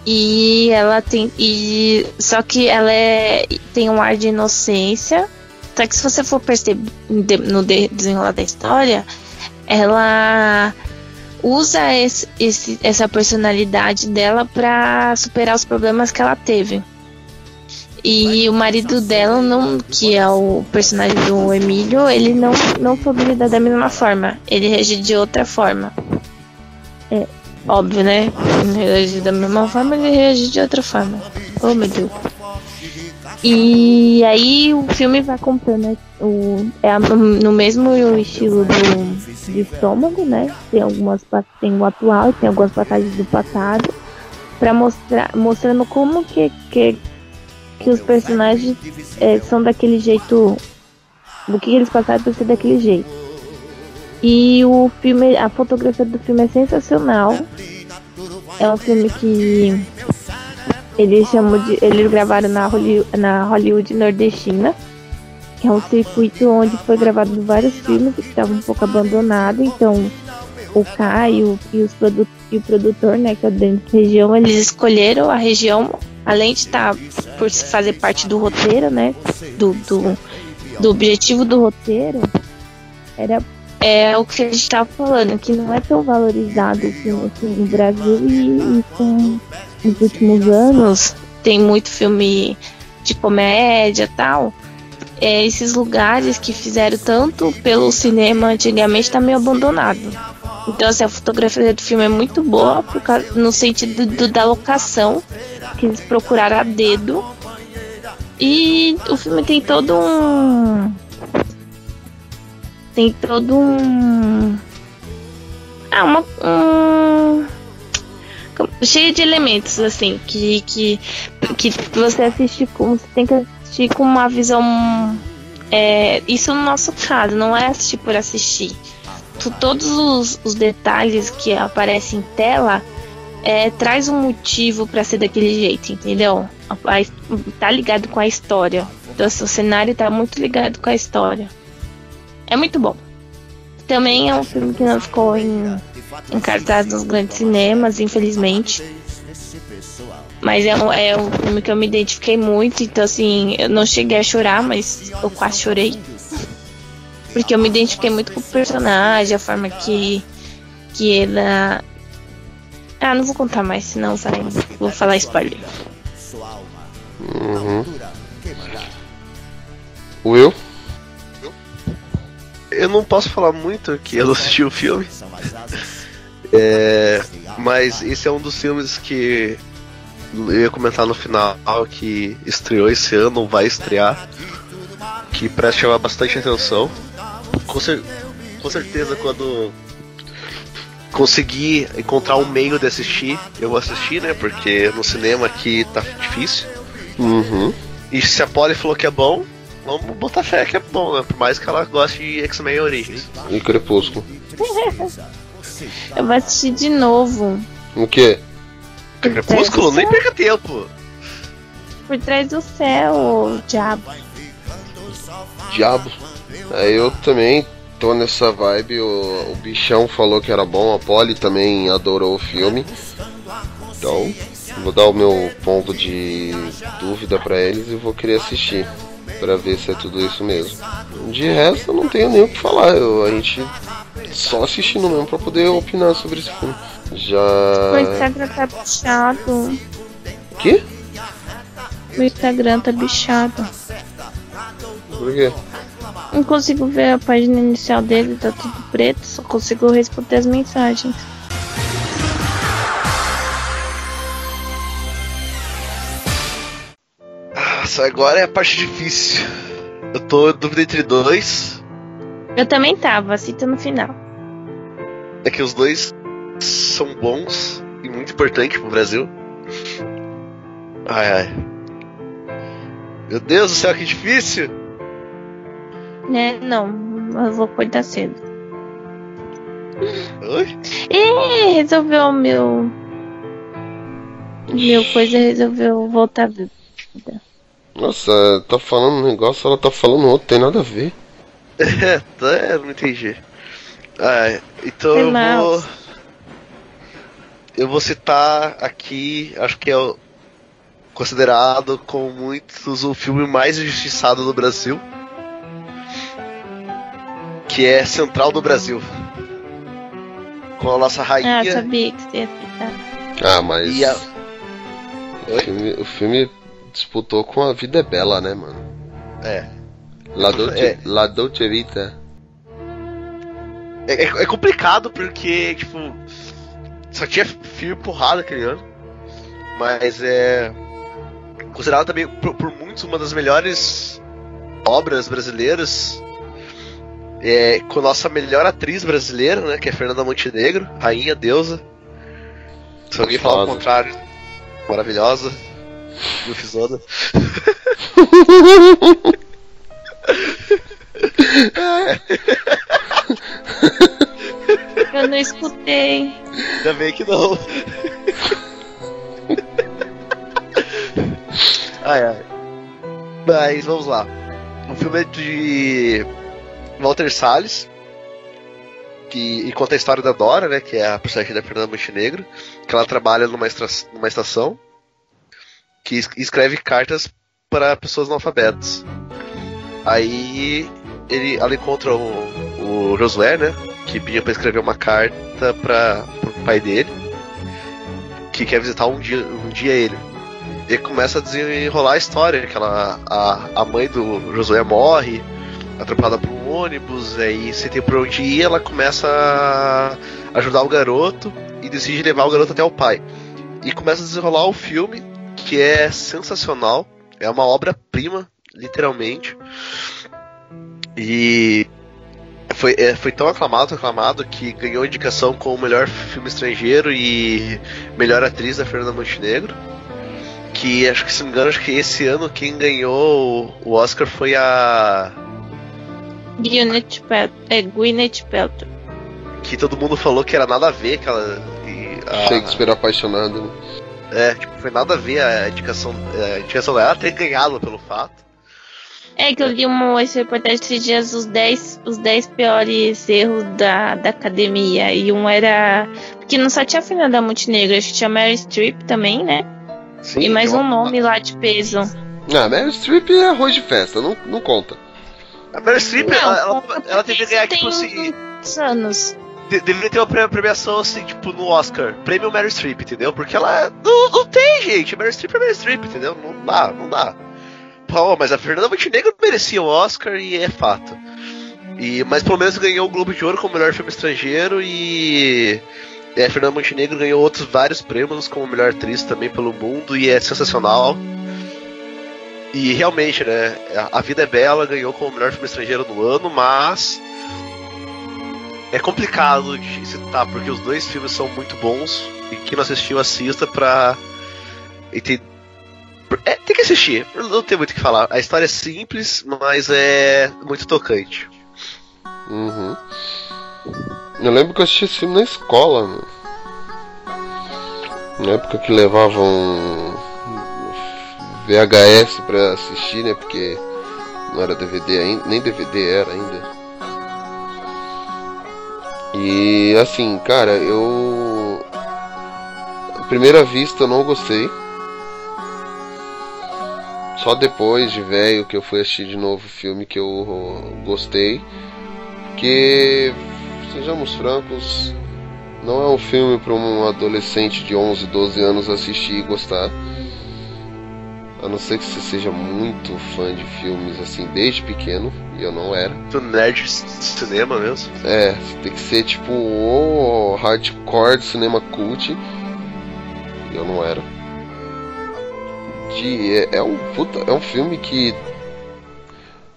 e ela tem e só que ela é, tem um ar de inocência. Só que se você for perceber no desenrolar da história, ela usa esse, esse, essa personalidade dela para superar os problemas que ela teve. E o marido dela, não, que é o personagem do Emílio, ele não, não soube lidar da mesma forma. Ele reage de outra forma. É óbvio, né? Ele reage da mesma forma, ele reage de outra forma. Oh, meu Deus. E aí o filme vai contando né, o, é no mesmo estilo do, estômago, né? Tem algumas tem o atual, tem algumas passagens do passado, para mostrar mostrando como que, que que os personagens é, são daquele jeito. Do que eles passaram para ser daquele jeito. E o filme, a fotografia do filme é sensacional. É um filme que eles chamam de. Eles gravaram na Hollywood, na Hollywood nordestina. Que é um circuito onde foi gravado vários filmes que estavam um pouco abandonados. Então o Caio e, os produ e o produtor, né, que é dentro da região, eles escolheram a região além de estar por fazer parte do roteiro, né? Do, do, do objetivo do roteiro, era é o que a gente estava falando, que não é tão valorizado o filme aqui no Brasil e, nos últimos anos tem muito filme de comédia tal. É, esses lugares que fizeram tanto pelo cinema antigamente tá meio abandonado. Então assim, a fotografia do filme é muito boa causa, no sentido do, da locação que eles procuraram a dedo. E o filme tem todo um. Tem todo um. Ah, uma. Um, cheio de elementos, assim, que, que, que você assiste com. Você tem que assistir com uma visão. É, isso no nosso caso, não é assistir por assistir. Todos os, os detalhes que aparecem em tela é, traz um motivo para ser daquele jeito, entendeu? A, a, tá ligado com a história. Então, o cenário tá muito ligado com a história. É muito bom. Também é um filme que não ficou em, em cartaz nos grandes cinemas, infelizmente. Mas é um, é um filme que eu me identifiquei muito, então assim, eu não cheguei a chorar, mas eu quase chorei. Porque eu me identifiquei muito com o personagem, a forma que, que ela ah, não vou contar mais, senão. Vou falar spoiler. Uhum. Will? Eu não posso falar muito que eu não assisti o filme. É, mas esse é um dos filmes que eu ia comentar no final que estreou esse ano, ou vai estrear. Que parece chamar bastante atenção. Com, cer com certeza quando consegui encontrar um meio de assistir, eu vou assistir, né? Porque no cinema aqui tá difícil. Uhum. E se a Polly falou que é bom, vamos botar fé que é bom, né? Por mais que ela goste de X-Men Origins. E Crepúsculo. eu vou assistir de novo. O quê? Crepúsculo? Nem perca tempo. Por trás do céu, diabo. Diabo. É, eu também tô nessa vibe. O, o bichão falou que era bom, a Polly também adorou o filme. Então, vou dar o meu ponto de dúvida para eles e vou querer assistir para ver se é tudo isso mesmo. De resto, eu não tenho nem o que falar. Eu, a gente só assistindo mesmo para poder opinar sobre esse filme. Já. O Instagram tá bichado. O quê? O Instagram tá bichado. Por quê? Não consigo ver a página inicial dele, tá tudo preto, só consigo responder as mensagens. Nossa, agora é a parte difícil. Eu tô em dúvida entre dois. Eu também tava, cita no final. É que os dois são bons e muito importantes pro Brasil. Ai ai. Meu Deus do céu, que difícil! Né? Não, eu vou acordar cedo. Oi? Ih, resolveu o meu. Meu coisa resolveu voltar vida. Nossa, tá falando um negócio, ela tá falando outro, tem nada a ver. É, tá, não entendi. Ah, então eu vou. Eu vou citar aqui, acho que é o, considerado como muitos o filme mais injustiçado do Brasil. Que é Central do Brasil. Com a nossa rainha. Ah, sabia que você ia citar. Ah, mas. E a- O, filme, o filme disputou com A Vida é Bela, né, mano? É. La Dolce, É. La Dolce Vita. É, é- é complicado porque, tipo, só tinha filme porrada aquele ano. Mas é. Considerado também por, por muitos uma das melhores obras brasileiras. É, com a nossa melhor atriz brasileira, né? Que é Fernanda Montenegro, rainha, deusa. Se alguém falar o contrário, maravilhosa. Lufizoda. Eu não escutei. Ainda bem que não. ai ai. Mas vamos lá. O filme de Walter Salles. Que, e conta a história da Dora, né? Que é a personagem da Fernanda Montenegro. Que ela trabalha numa, estra- numa estação. Que es- escreve cartas para pessoas analfabetas. Aí ele, ela encontra o, o Josué, né? Que pediu para escrever uma carta para o pai dele. Que quer visitar um dia, um dia ele. E começa a desenrolar a história, que ela, a, a mãe do Josué morre, atropelada por um ônibus, aí sem ter por onde ir, ela começa a ajudar o garoto e decide levar o garoto até o pai. E começa a desenrolar o filme, que é sensacional, é uma obra-prima, literalmente. E foi, é, foi tão aclamado, aclamado, que ganhou indicação como melhor filme estrangeiro e melhor atriz da Fernanda Montenegro. Que acho que se não me engano, acho que esse ano quem ganhou o Oscar foi a. Gwyneth Paltrow. É, Gwyneth Paltrow. Que todo mundo falou que era nada a ver, que ela. e a- Shakespeare apaixonado. né? É, tipo, foi nada a ver a indicação, a indicação dela ter ganhado pelo fato. É que eu li uma reportagem esses dias os 10, os 10 piores erros da, da academia. E um era. Porque não só tinha a Fernanda Montenegro, acho que tinha Mary Streep também, né? Sim, e mais um nome lá de peso. Ah, Meryl Streep é arroz de festa, não, não conta. A Meryl Streep, Não, ela, ela, ela teve que ganhar, tipo tem assim. anos. De- deveria ter uma pre- premiação assim, tipo, no Oscar. Prêmio Meryl Streep, entendeu? Porque ela. Não, não tem, gente. Meryl Streep é Meryl Streep, entendeu? Não dá, não dá. Pô, mas a Fernanda Montenegro merecia o Oscar e é fato. E, mas pelo menos ganhou o Globo de Ouro como melhor filme estrangeiro e. é, Fernanda Montenegro ganhou outros vários prêmios como melhor atriz também pelo mundo e é sensacional. E realmente, né? A Vida é Bela ganhou como melhor filme estrangeiro no ano, mas. É complicado de citar, porque os dois filmes são muito bons e quem não assistiu, assista pra. entender. É, tem que assistir, não tem muito o que falar. A história é simples, mas é muito tocante. Uhum. Eu lembro que eu assisti esse filme na escola, mano. Na época que levavam VHS pra assistir, né? Porque não era DVD ainda, nem DVD era ainda. E assim, cara, eu. À primeira vista eu não gostei. Só depois de velho que eu fui assistir de novo o filme que eu gostei. Porque, sejamos francos, não é um filme para um adolescente de 11, 12 anos assistir e gostar. A não ser que você seja muito fã de filmes assim desde pequeno, e eu não era. Tu nerd de cinema mesmo? É, você tem que ser tipo o hardcore cinema cult. E eu não era. De, é, é um puta, é um filme que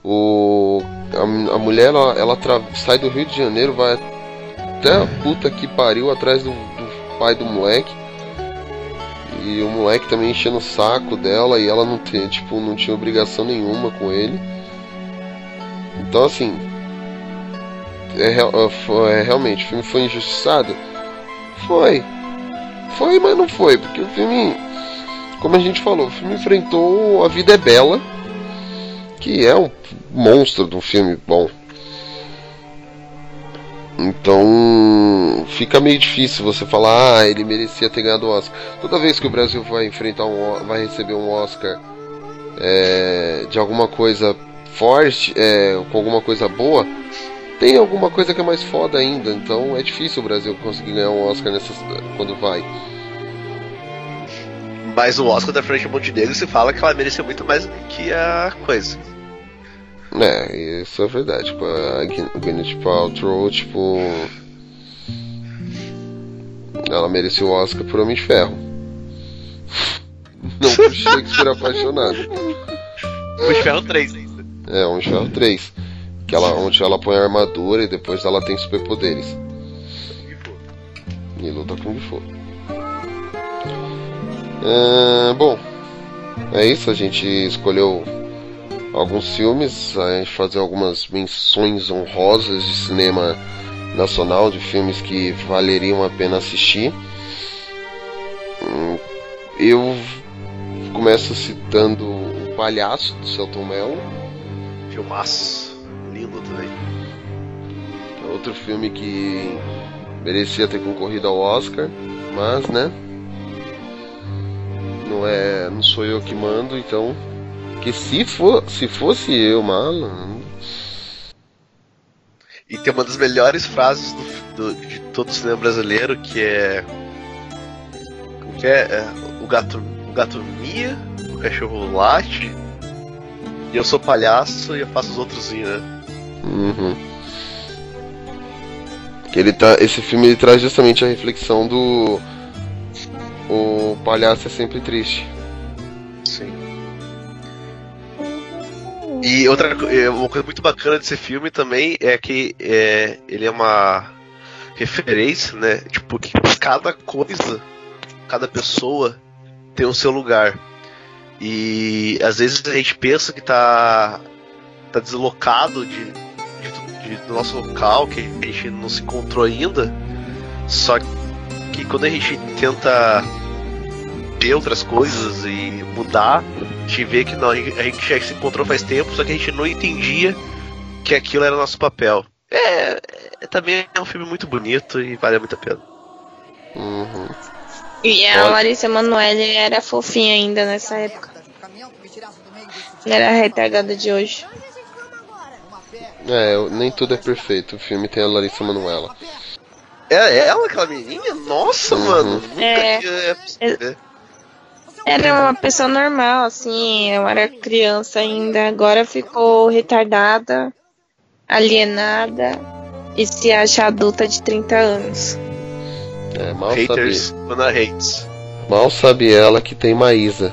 o a, a mulher ela, ela tra- sai do Rio de Janeiro, vai até a puta que pariu atrás do, do pai do moleque. E o moleque também enchendo o saco dela e ela não tem, tipo, não tinha obrigação nenhuma com ele. Então assim, é, é, é, realmente, o filme foi injustiçado? Foi. Foi, mas não foi, porque o filme, como a gente falou, o filme enfrentou A Vida é Bela, que é um monstro de um filme bom. Então fica meio difícil você falar, ah, ele merecia ter ganhado o Oscar. Toda vez que o Brasil vai enfrentar um, vai receber um Oscar é, de alguma coisa forte, é, com alguma coisa boa, tem alguma coisa que é mais foda ainda. Então é difícil o Brasil conseguir ganhar um Oscar nessas, quando vai. Mas o Oscar da França Montenegro se fala que ela mereceu muito mais do que a coisa. É, isso é verdade. Tipo, a Gwyn- Gwyneth Paltrow, tipo. Ela mereceu o Oscar por Homem de Ferro. Não por Shakespeare apaixonado. Homem de Ferro 3. É, Homem de Ferro 3. Que ela, onde ela põe a armadura e depois ela tem superpoderes. E luta com o Fu. É, bom, é isso. A gente escolheu alguns filmes, a gente fazer algumas menções honrosas de cinema nacional, de filmes que valeriam a pena assistir. Hum, Eu começo citando O Palhaço, do Celton Mello. Filmaço. Lindo também. Outro filme que merecia ter concorrido ao Oscar, mas né? Não é, não sou eu que mando, então que se for, se fosse eu, malandro, E tem uma das melhores frases do- do- de todo o cinema brasileiro que é. Como que é? É, o gato. O gato mia, o cachorro late. E eu sou palhaço e eu faço os outros rir, né? Uhum. Que ele tá, esse filme ele traz justamente a reflexão do o palhaço é sempre triste. E outra é, uma coisa muito bacana desse filme também é que é, ele é uma referência, né? Tipo, que cada coisa, cada pessoa tem o seu lugar. E às vezes a gente pensa que tá, tá deslocado de, de de- do nosso local, que a gente não se encontrou ainda. Só que quando a gente tenta ver outras coisas e mudar, a gente vê que não, a gente já se encontrou faz tempo, só que a gente não entendia que aquilo era nosso papel. É, é- também é um filme muito bonito e vale muito a pena. Uhum. E a Olha. Larissa Manoela era fofinha ainda nessa época. Não era a retardada de hoje. É, nem tudo é perfeito. O filme tem a Larissa Manoela. É, é ela aquela menininha? Nossa, mano! Nunca É. tinha percebido. Era uma pessoa normal, assim, eu era criança ainda, agora ficou retardada, alienada e se acha adulta de 30 anos. É, mal Haters, sabe, Mana Hates. mal sabe ela que tem Maísa.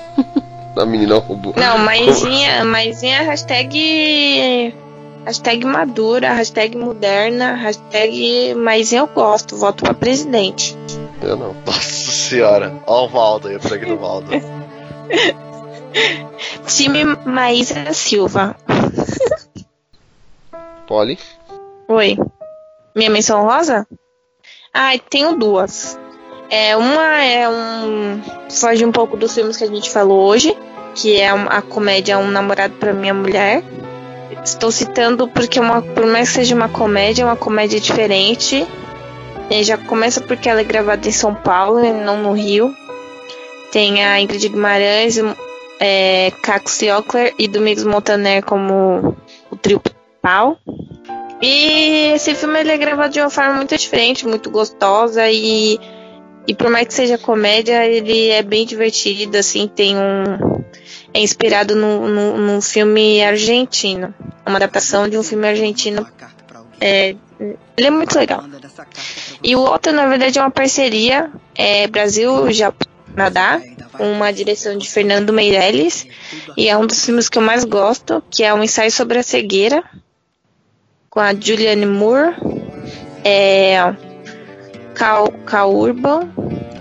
a menina roubou. Não, maisinha, maisinha hashtag. Hashtag madura, hashtag moderna, hashtag maisinha eu gosto, voto pra presidente. Eu não. Nossa senhora, ó o Valdo aí, o pregue do Valdo. Time Maísa Silva. Polly? Oi. Minha menção rosa? Ai, tenho duas. É, uma é um. Foge um pouco dos filmes que a gente falou hoje, que é a comédia Um Namorado pra Minha Mulher. Estou citando porque, é uma, por mais que seja uma comédia, é uma comédia diferente. E já começa porque ela é gravada em São Paulo e não no Rio. Tem a Ingrid Guimarães, é, Caco Ciocler e Domingos Montaner como o trio principal. E esse filme ele é gravado de uma forma muito diferente, muito gostosa e E por mais que seja comédia, ele é bem divertido, assim, tem um. É inspirado num filme argentino. Uma adaptação de um filme argentino. É, ele é muito legal. E o outro, na verdade, é uma parceria é, Brasil-Canadá, uma direção de Fernando Meirelles. E é um dos filmes que eu mais gosto, que é um ensaio sobre a cegueira, com a Julianne Moore. É, Cal, Caurban.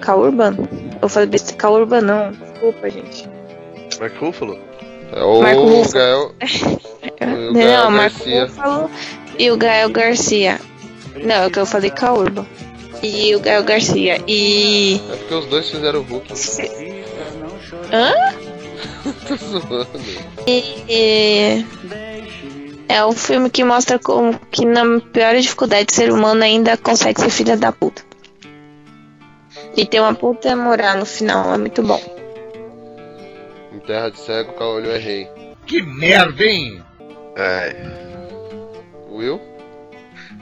Caurban? Eu falei besteira. Caurban não. Desculpa, gente. Mark Ruffalo? É o Marco Ruffalo. Gael. o Gael Não, Marco Garcia. Ruffalo e o Gael Garcia. Não, é o que eu falei Caurban. E o Gael Garcia. E. É porque os dois fizeram o Hulk. Hã? Tô zoando. E- e- É um filme que mostra como que na pior dificuldade o ser humano ainda consegue ser filha da puta. E tem uma puta moral no final, é muito bom. Terra de cego, Caolho é rei. Que merda, hein? É. Will?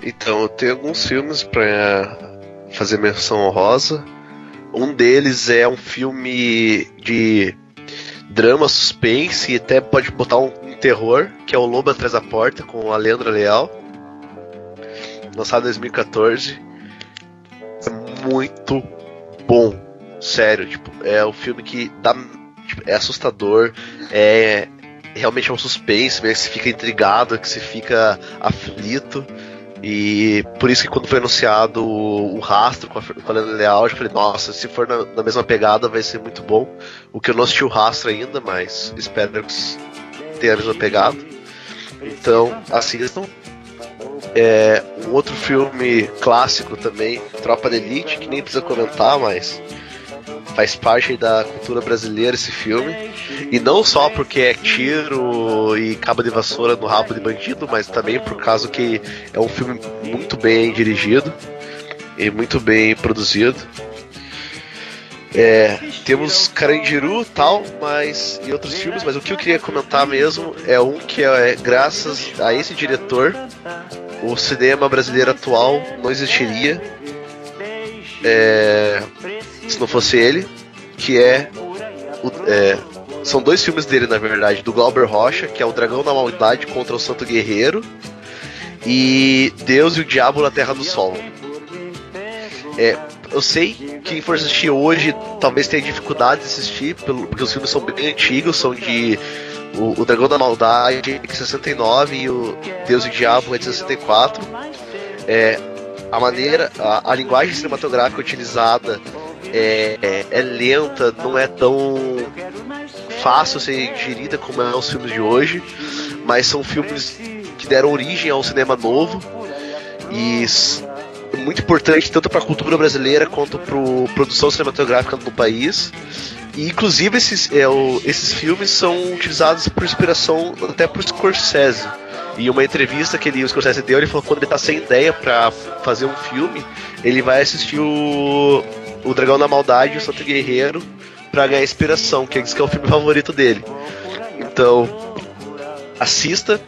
Então, eu tenho alguns filmes pra fazer menção honrosa. Um deles é um filme de drama, suspense e até pode botar um, um terror, que é o Lobo Atrás da Porta, com a Leandra Leal. Lançado em 2014. É muito bom. Sério, tipo, é um filme que dá. Tipo, é assustador, é realmente é um suspense, né, que você fica intrigado, que você fica aflito. E por isso que quando foi anunciado o, o rastro com a, com a Leandra Leal, eu falei, nossa, se for na, na mesma pegada vai ser muito bom. O que eu não assisti o rastro ainda, mas espero que tenha a mesma pegada. Então, assistam. É, um outro filme clássico também, Tropa de Elite, que nem precisa comentar, mas faz parte da cultura brasileira esse filme. E não só porque é tiro e cabo de vassoura no rabo de bandido, mas também por causa que é um filme muito bem dirigido e muito bem produzido. É, temos Carandiru tal, mas e outros filmes, mas o que eu queria comentar mesmo é um que é graças a esse diretor o cinema brasileiro atual não existiria é, se não fosse ele, que é, o- é, são dois filmes dele na verdade, do Glauber Rocha, que é o Dragão da Maldade contra o Santo Guerreiro e Deus e o Diabo na Terra do Sol. É, eu sei que quem for assistir hoje talvez tenha dificuldade de assistir, pelo- porque os filmes são bem antigos, são de o, o Dragão da Maldade é de 69 e o Deus e o Diabo é de 64. É, a maneira, a, a linguagem cinematográfica utilizada é, é, é lenta, não é tão fácil ser digerida como é os filmes de hoje, mas são filmes que deram origem ao cinema novo e é muito importante tanto para a cultura brasileira quanto para a produção cinematográfica no país. E inclusive esses, é, o- esses filmes são utilizados por inspiração até por Scorsese. E uma entrevista que ele, o Scorsese deu, ele falou que quando ele tá sem ideia para fazer um filme, ele vai assistir o, o Dragão da Maldade e o Santo Guerreiro para ganhar inspiração, que ele diz que é o filme favorito dele. Então, assista.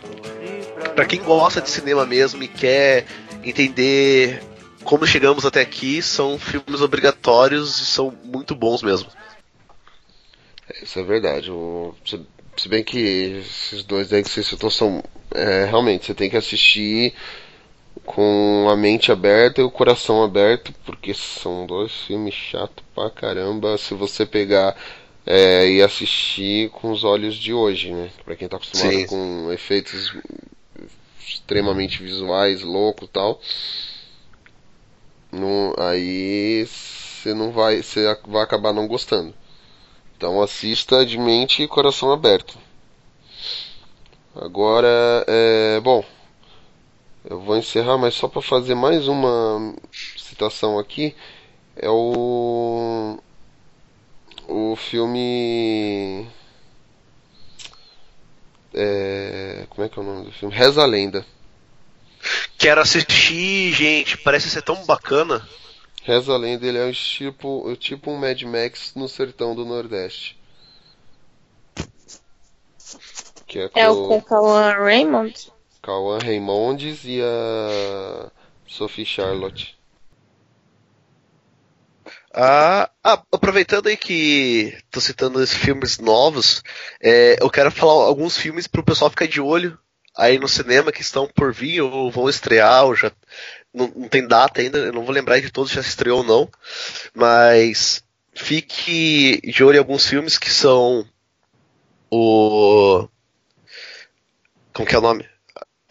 Pra quem gosta de cinema mesmo e quer entender como chegamos até aqui, são filmes obrigatórios e são muito bons mesmo. Isso é verdade. O- se, se bem que esses dois aí que você citou são. é, realmente, você tem que assistir com a mente aberta e o coração aberto, porque são dois filmes chatos pra caramba se você pegar é, e assistir com os olhos de hoje, né? Pra quem tá acostumado Sim. com efeitos extremamente visuais, loucos e tal. Não, aí você não vai, você vai acabar não gostando. Então assista de mente e coração aberto. Agora, é, bom, eu vou encerrar, mas só para fazer mais uma citação aqui é o o filme é, como é que é o nome do filme? Reza a Lenda. Quero assistir, gente, parece ser tão bacana. Reza a Lenda, ele é um tipo, tipo um Mad Max no sertão do Nordeste. Que é com, É o com Raymond? Cauã Raymondes e a Sophie Charlotte. Ah, ah, aproveitando aí que tô citando esses filmes novos, é, eu quero falar alguns filmes pro pessoal ficar de olho aí no cinema que estão por vir ou vão estrear, ou já não, não tem data ainda, eu não vou lembrar de todos já estreou ou não, mas fique de olho em alguns filmes que são o como que é o nome?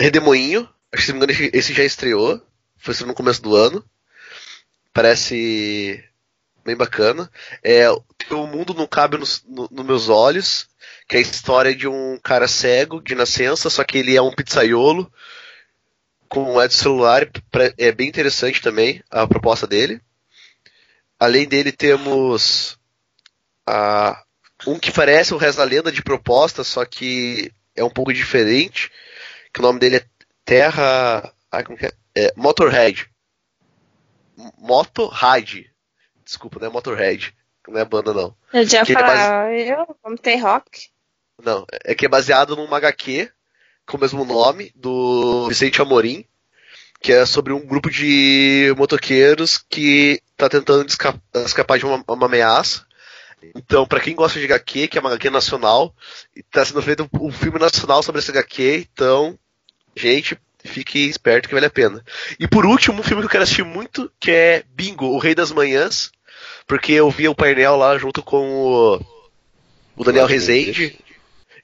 Redemoinho, acho que se não me engano esse- já estreou, foi no começo do ano. Parece bem bacana. É, o mundo não cabe nos no, nos meus olhos, que é a história de um cara cego de nascença, só que ele é um pizzaiolo com um LED celular, é bem interessante também a proposta dele. Além dele temos a, um que parece o Reza da Lenda de proposta, só que é um pouco diferente, que o nome dele é Terra... Ai, como que é? é Motorhead. Motorhead. Desculpa, não é Motorhead. Não é banda, não. Eu já ia ele é base- eu, vamos ter rock. Não, é que é baseado numa HQ com o mesmo nome, do Vicente Amorim, que é sobre um grupo de motoqueiros que tá tentando esca- escapar de uma, uma ameaça. Então, pra quem gosta de HQ, que é uma HQ nacional, e tá sendo feito um filme nacional sobre essa HQ, então, gente, fique esperto que vale a pena. E por último, um filme que eu quero assistir muito, que é Bingo, O Rei das Manhãs, porque eu vi o painel lá junto com o, o Daniel Rezende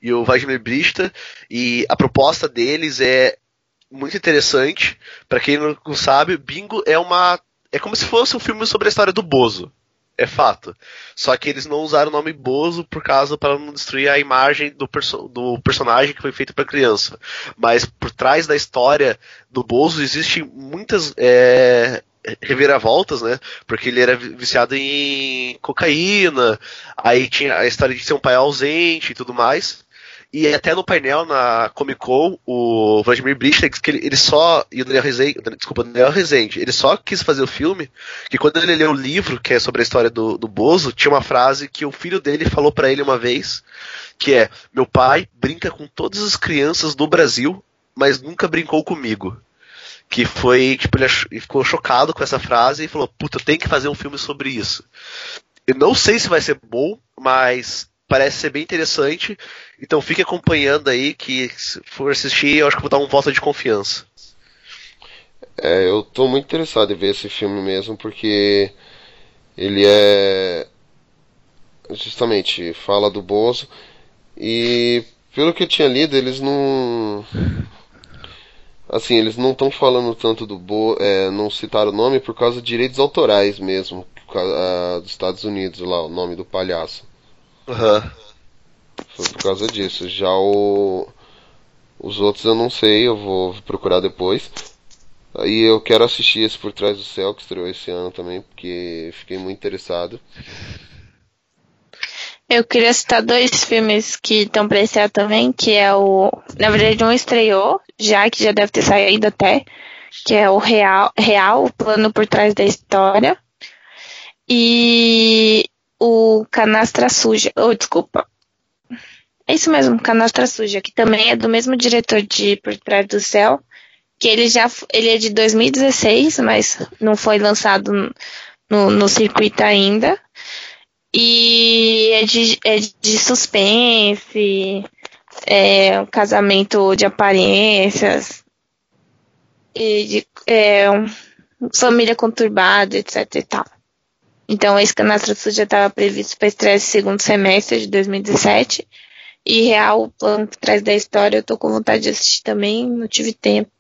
e o Vladimir Brista, e a proposta deles é muito interessante. Pra quem não sabe, Bingo é uma é como se fosse um filme sobre a história do Bozo. É fato. Só que eles não usaram o nome Bozo por causa para não destruir a imagem do, perso do personagem que foi feito para criança. Mas por trás da história do Bozo existem muitas é, reviravoltas, né? Porque ele era vi- viciado em cocaína, aí tinha a história de ser um pai ausente e tudo mais. E até no painel na Comic Con, o Vladimir Brista que ele, ele só. E o Daniel Rezende. Desculpa, o Daniel Rezende. Ele só quis fazer o filme. Que quando ele leu o livro, que é sobre a história do, do Bozo, tinha uma frase que o filho dele falou pra ele uma vez. Que é: Meu pai brinca com todas as crianças do Brasil, mas nunca brincou comigo. Que foi, tipo, ele ficou chocado com essa frase e falou: Puta, tenho que fazer um filme sobre isso. Eu não sei se vai ser bom, mas parece ser bem interessante. Então fique acompanhando aí que se for assistir, eu acho que vou dar um voto de confiança. É, eu tô muito interessado em ver esse filme mesmo, porque ele é. Justamente, fala do Bozo. E pelo que eu tinha lido, eles não. Assim, eles não estão falando tanto do Bo, é, não citaram o nome por causa de direitos autorais mesmo, ah, dos Estados Unidos lá, o nome do palhaço. Aham. Foi por causa disso. Já o. Os outros eu não sei, eu vou procurar depois. Aí eu quero assistir esse Por Trás do Céu, que estreou esse ano também, porque fiquei muito interessado. Eu queria citar dois filmes que estão pra estrear também, que é o. Na verdade, um estreou, já que já deve ter saído até, que é o Real, Real o plano por trás da história. E o Canastra Suja. Oh, desculpa. É isso mesmo, Canastra Suja, que também é do mesmo diretor de Por Trás do Céu, que ele já ele é de 2016, mas não foi lançado no, no circuito ainda. E é de, é de suspense, é um casamento de aparências, e de, é, família conturbada, etc e tal. Então, esse Canastra Suja estava previsto para estrear esse segundo semestre de 2017. E Real, o plano por trás da história, eu tô com vontade de assistir também, não tive tempo.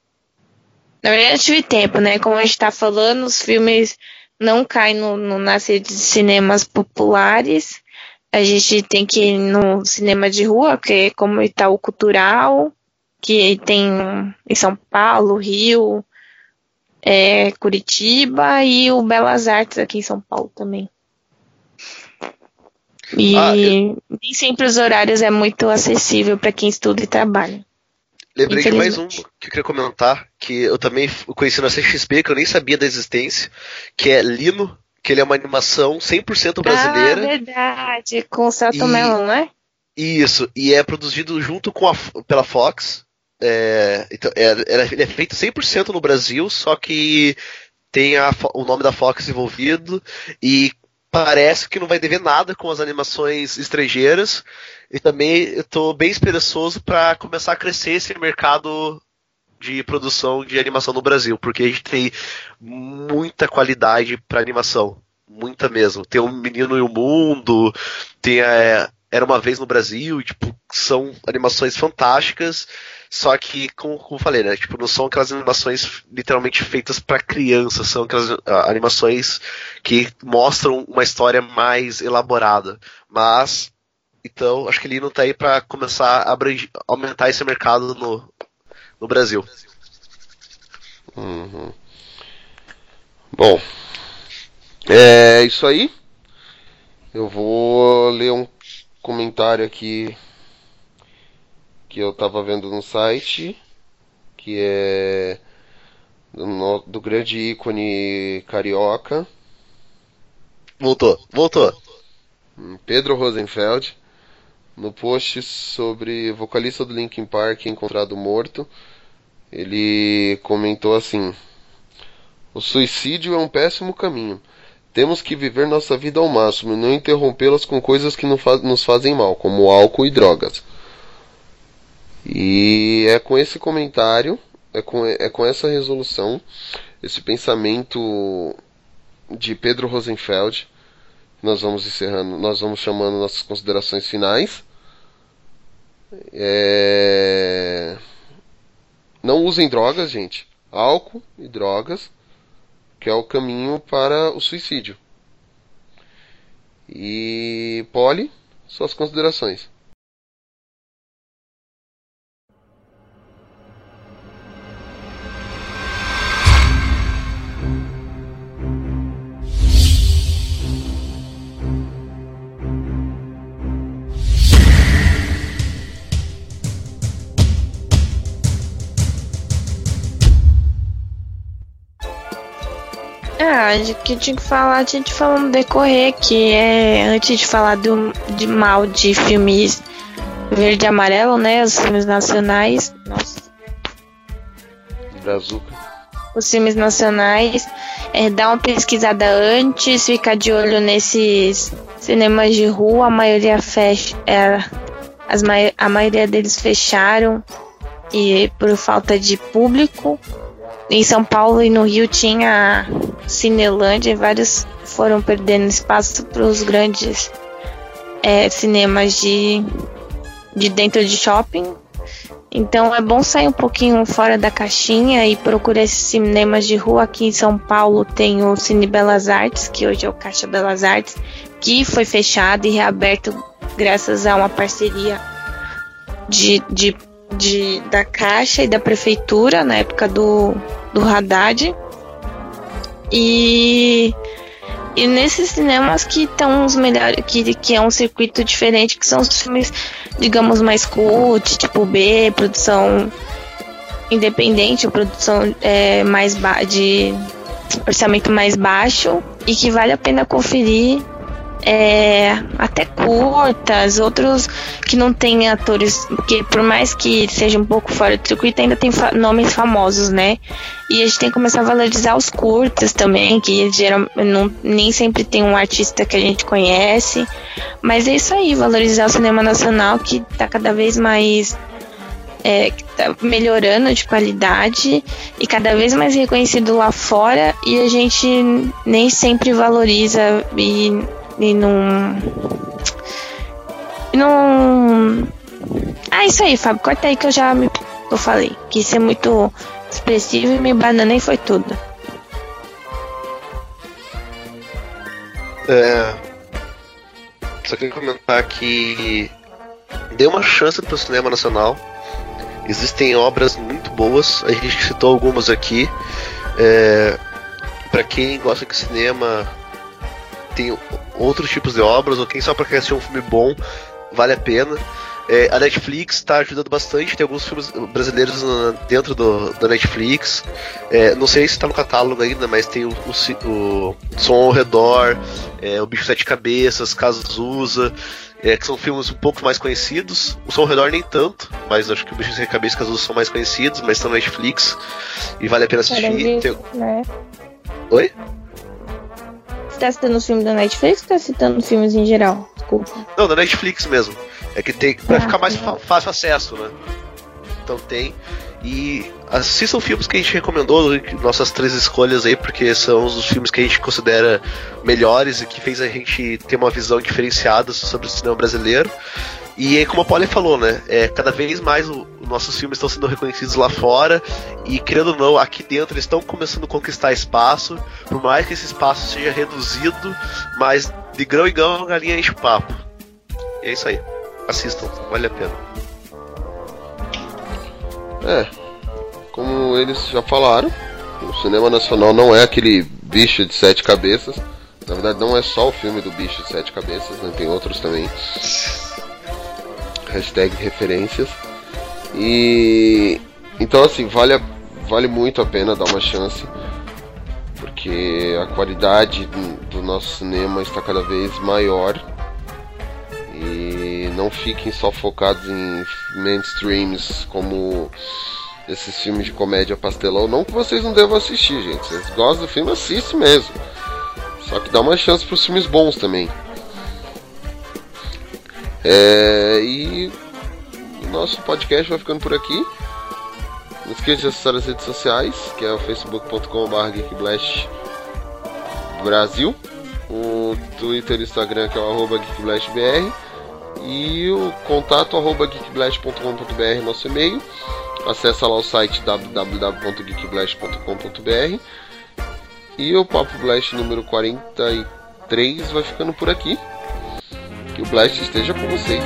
Na verdade, eu tive tempo, né? Como a gente tá falando, os filmes não caem no, no, nas redes de cinemas populares. A gente tem que ir no cinema de rua, que é como o cultural, que tem em São Paulo, Rio, é, Curitiba e o Belas Artes aqui em São Paulo também. E Ah, nem sempre os horários é muito acessível para quem estuda e trabalha. Lembrei de mais um que eu queria comentar, que eu também conheci na CXP, que eu nem sabia da existência, que é Lino, que ele é uma animação 100% brasileira. Ah, verdade, com o Celto E- não é? Isso, e é produzido junto com a, pela Fox. É, então, é, era- ele é feito 100% no Brasil, só que tem a o nome da Fox envolvido e parece que não vai dever nada com as animações estrangeiras. E também tô bem esperançoso para começar a crescer esse mercado de produção de animação no Brasil, porque a gente tem muita qualidade para animação, muita mesmo. Tem o Menino e o Mundo, tem a Era uma vez no Brasil, tipo, são animações fantásticas, só que, como, como falei, né, tipo, não são aquelas animações literalmente feitas para crianças, são aquelas ah, animações que mostram uma história mais elaborada, mas então, acho que ele não tá aí para começar a aumentar esse mercado no, no Brasil. Uhum. Bom, é isso aí. Eu vou ler um comentário aqui que eu tava vendo no site, que é do, do grande ícone carioca. Voltou, voltou. Hum, Pedro Rosenfeld, no post sobre vocalista do Linkin Park encontrado morto, ele comentou assim: O suicídio é um péssimo caminho. Temos que viver nossa vida ao máximo e não interrompê-las com coisas que nos fazem mal, como álcool e drogas. E é com esse comentário, é com, é com essa resolução, esse pensamento de Pedro Rosenfeld, nós vamos encerrando, nós vamos chamando nossas considerações finais. É... Não usem drogas, gente. Álcool e drogas, que é o caminho para o suicídio. E Polly, suas considerações. Ah, de que eu tinha que falar, a gente falou no decorrer, que é antes de falar do, de mal de filmes verde e amarelo, né? Os filmes nacionais. Nossa, Brazuca. os filmes nacionais. É, dá uma pesquisada antes, ficar de olho nesses cinemas de rua, a maioria fecha. É, as, mai- a maioria deles fecharam e por falta de público. Em São Paulo e no Rio tinha Cinelândia e vários foram perdendo espaço para os grandes é, cinemas de, de dentro de shopping. Então é bom sair um pouquinho fora da caixinha e procurar esses cinemas de rua. Aqui em São Paulo tem o Cine Belas Artes, que hoje é o Caixa Belas Artes, que foi fechado e reaberto graças a uma parceria de, de, de- da Caixa e da Prefeitura na época do, do Haddad. E, e nesses cinemas que estão os melhores, que, que é um circuito diferente, que são os filmes, digamos, mais cult, tipo B, produção independente, produção é, mais de orçamento mais baixo e que vale a pena conferir é, até curtas, outros que não tem atores, porque por mais que seja um pouco fora do circuito, ainda tem fa- nomes famosos, né? E a gente tem que começar a valorizar os curtas também, que geral, não, nem sempre tem um artista que a gente conhece. Mas é isso aí, valorizar o cinema nacional que tá cada vez mais é, tá melhorando de qualidade e cada vez mais reconhecido lá fora e a gente nem sempre valoriza e, e não. Não. Ah, isso aí, Fábio, corta aí que eu já me eu falei. Quis ser muito expressivo e me bananei foi tudo. É, só queria comentar que dê uma chance pro cinema nacional. Existem obras muito boas, a gente citou algumas aqui. É, para quem gosta de cinema, tem outros tipos de obras, ou quem só para assistir um filme bom, vale a pena. É, a Netflix está ajudando bastante, tem alguns filmes brasileiros na- dentro do, da Netflix. É, não sei se está no catálogo ainda, mas tem o, o, o Som ao Redor, é, O Bicho Sete Cabeças, Cazuza, é, que são filmes um pouco mais conhecidos. O Som ao Redor nem tanto, mas acho que O Bicho Sete Cabeças e Cazuza são mais conhecidos, mas estão na Netflix e vale a pena assistir. Tem- né? Oi? Tá citando os filmes da Netflix ou tá citando filmes em geral? Desculpa. Não, da Netflix mesmo. É que tem pra ficar mais fa- fácil acesso, né? Então tem. E assistam filmes que a gente recomendou, nossas três escolhas aí, porque são os filmes que a gente considera melhores e que fez a gente ter uma visão diferenciada sobre o cinema brasileiro. E é como a Polly falou, né? É, cada vez mais os nossos filmes estão sendo reconhecidos lá fora. E querendo ou não, aqui dentro eles estão começando a conquistar espaço. Por mais que esse espaço seja reduzido, mas de grão em grão a galinha enche o papo. E é isso aí. Assistam, vale a pena. É, como eles já falaram, o cinema nacional não é aquele bicho de sete cabeças. Na verdade, não é só o filme do bicho de sete cabeças, né? tem outros também. Hashtag referências. E então assim, vale, vale muito a pena dar uma chance. Porque a qualidade do, do nosso cinema está cada vez maior. E não fiquem só focados em mainstreams como esses filmes de comédia pastelão. Não que vocês não devam assistir, gente. Vocês gostam do filme, assiste mesmo. Só que dá uma chance para os filmes bons também. É, e o nosso podcast vai ficando por aqui. Não esqueça de acessar as redes sociais, que é o facebook.com.br geekblast Brasil, o Twitter e Instagram que é o arroba geekblastbr e o contato arroba geekblast.com.br nosso e-mail. Acesse lá o site www.geekblast.com.br e o Papo Blast número 43 vai ficando por aqui. Que o Blast esteja com vocês.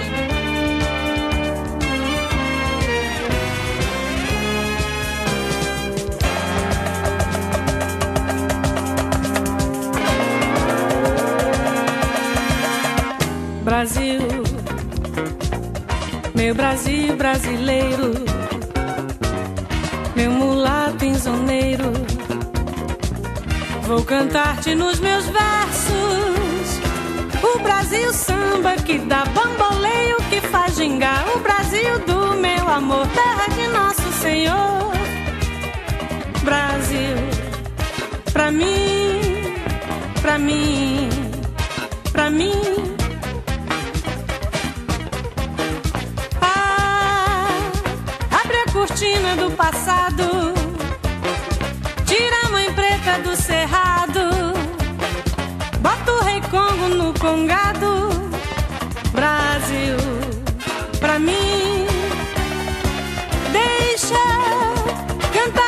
Brasil, meu Brasil brasileiro, meu mulato insoneiro, vou cantar-te nos meus versos. O Brasil samba que dá bamboleio, que faz gingar. O Brasil do meu amor, terra de nosso Senhor. Brasil, pra mim, pra mim, pra mim. Ah, abre a cortina do passado, tira a mãe preta do cerrado, bota o rei Congo no congado. Brasil, pra mim, deixa cantar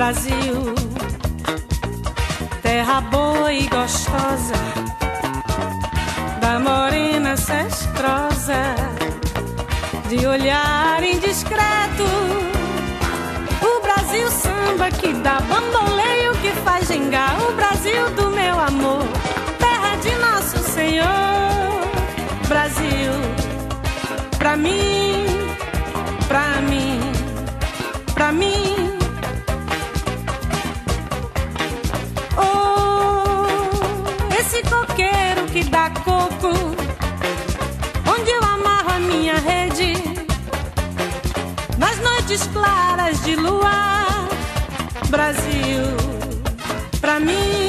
Brasil, terra boa e gostosa da morena cestrosa, de olhar indiscreto. O Brasil samba que dá bamboleio, que faz gingar. O Brasil do meu amor, terra de nosso Senhor. Brasil, pra mim, pra mim, pra mim. Noites claras de luar, Brasil, pra mim.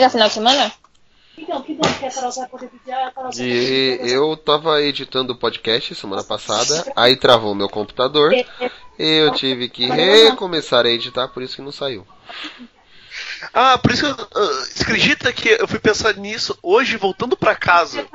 Pega final de semana? Então, que bom que a Carol vai poder pedir. A Carol vai E eu tava editando o podcast semana passada, aí travou meu computador, e eu tive que recomeçar a editar, por isso que não saiu. Ah, por isso que eu, você acredita que eu fui pensar nisso hoje, voltando pra casa.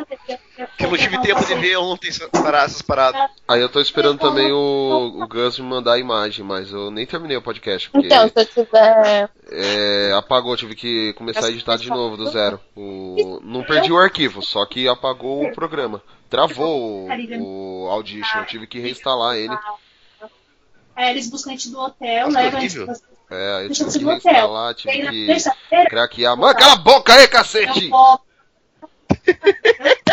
Que eu não tive tempo de ver ontem essas paradas. Aí eu tô esperando também o, o Gus me mandar a imagem, mas eu nem terminei o podcast, porque Então, se eu tiver. é, apagou, tive que começar a editar de novo, do zero. O, não perdi o arquivo, só que apagou o programa. Travou o, o Audition, eu tive que reinstalar ele. É, eles buscam a gente do hotel, Nossa, levam a gente É, eu tive você que reinstalar, tive que terça-feira- craquear. Mano, cala a boca aí, cacete!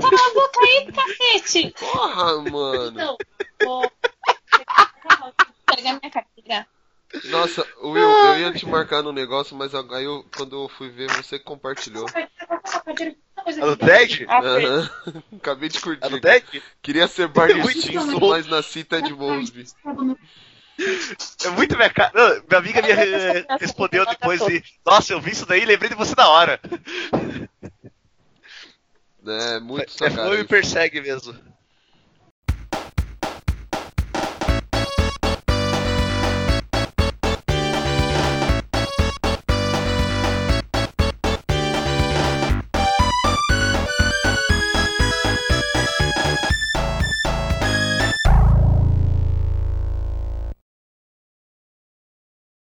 Cala a boca aí, cacete! Porra, mano. Então, vou- Pega minha carteira. Nossa, Will, eu ia te marcar no negócio, mas aí eu, quando eu fui ver, você compartilhou. A do Ted? Aham. Acabei de curtir. A do Ted? Queria ser Barney Stinson, mas nasci Ted Mosby. É muito minha cara. Minha amiga me re- respondeu depois de. Nossa, eu vi isso daí e lembrei de você na hora. É, muito É, foi me persegue mesmo.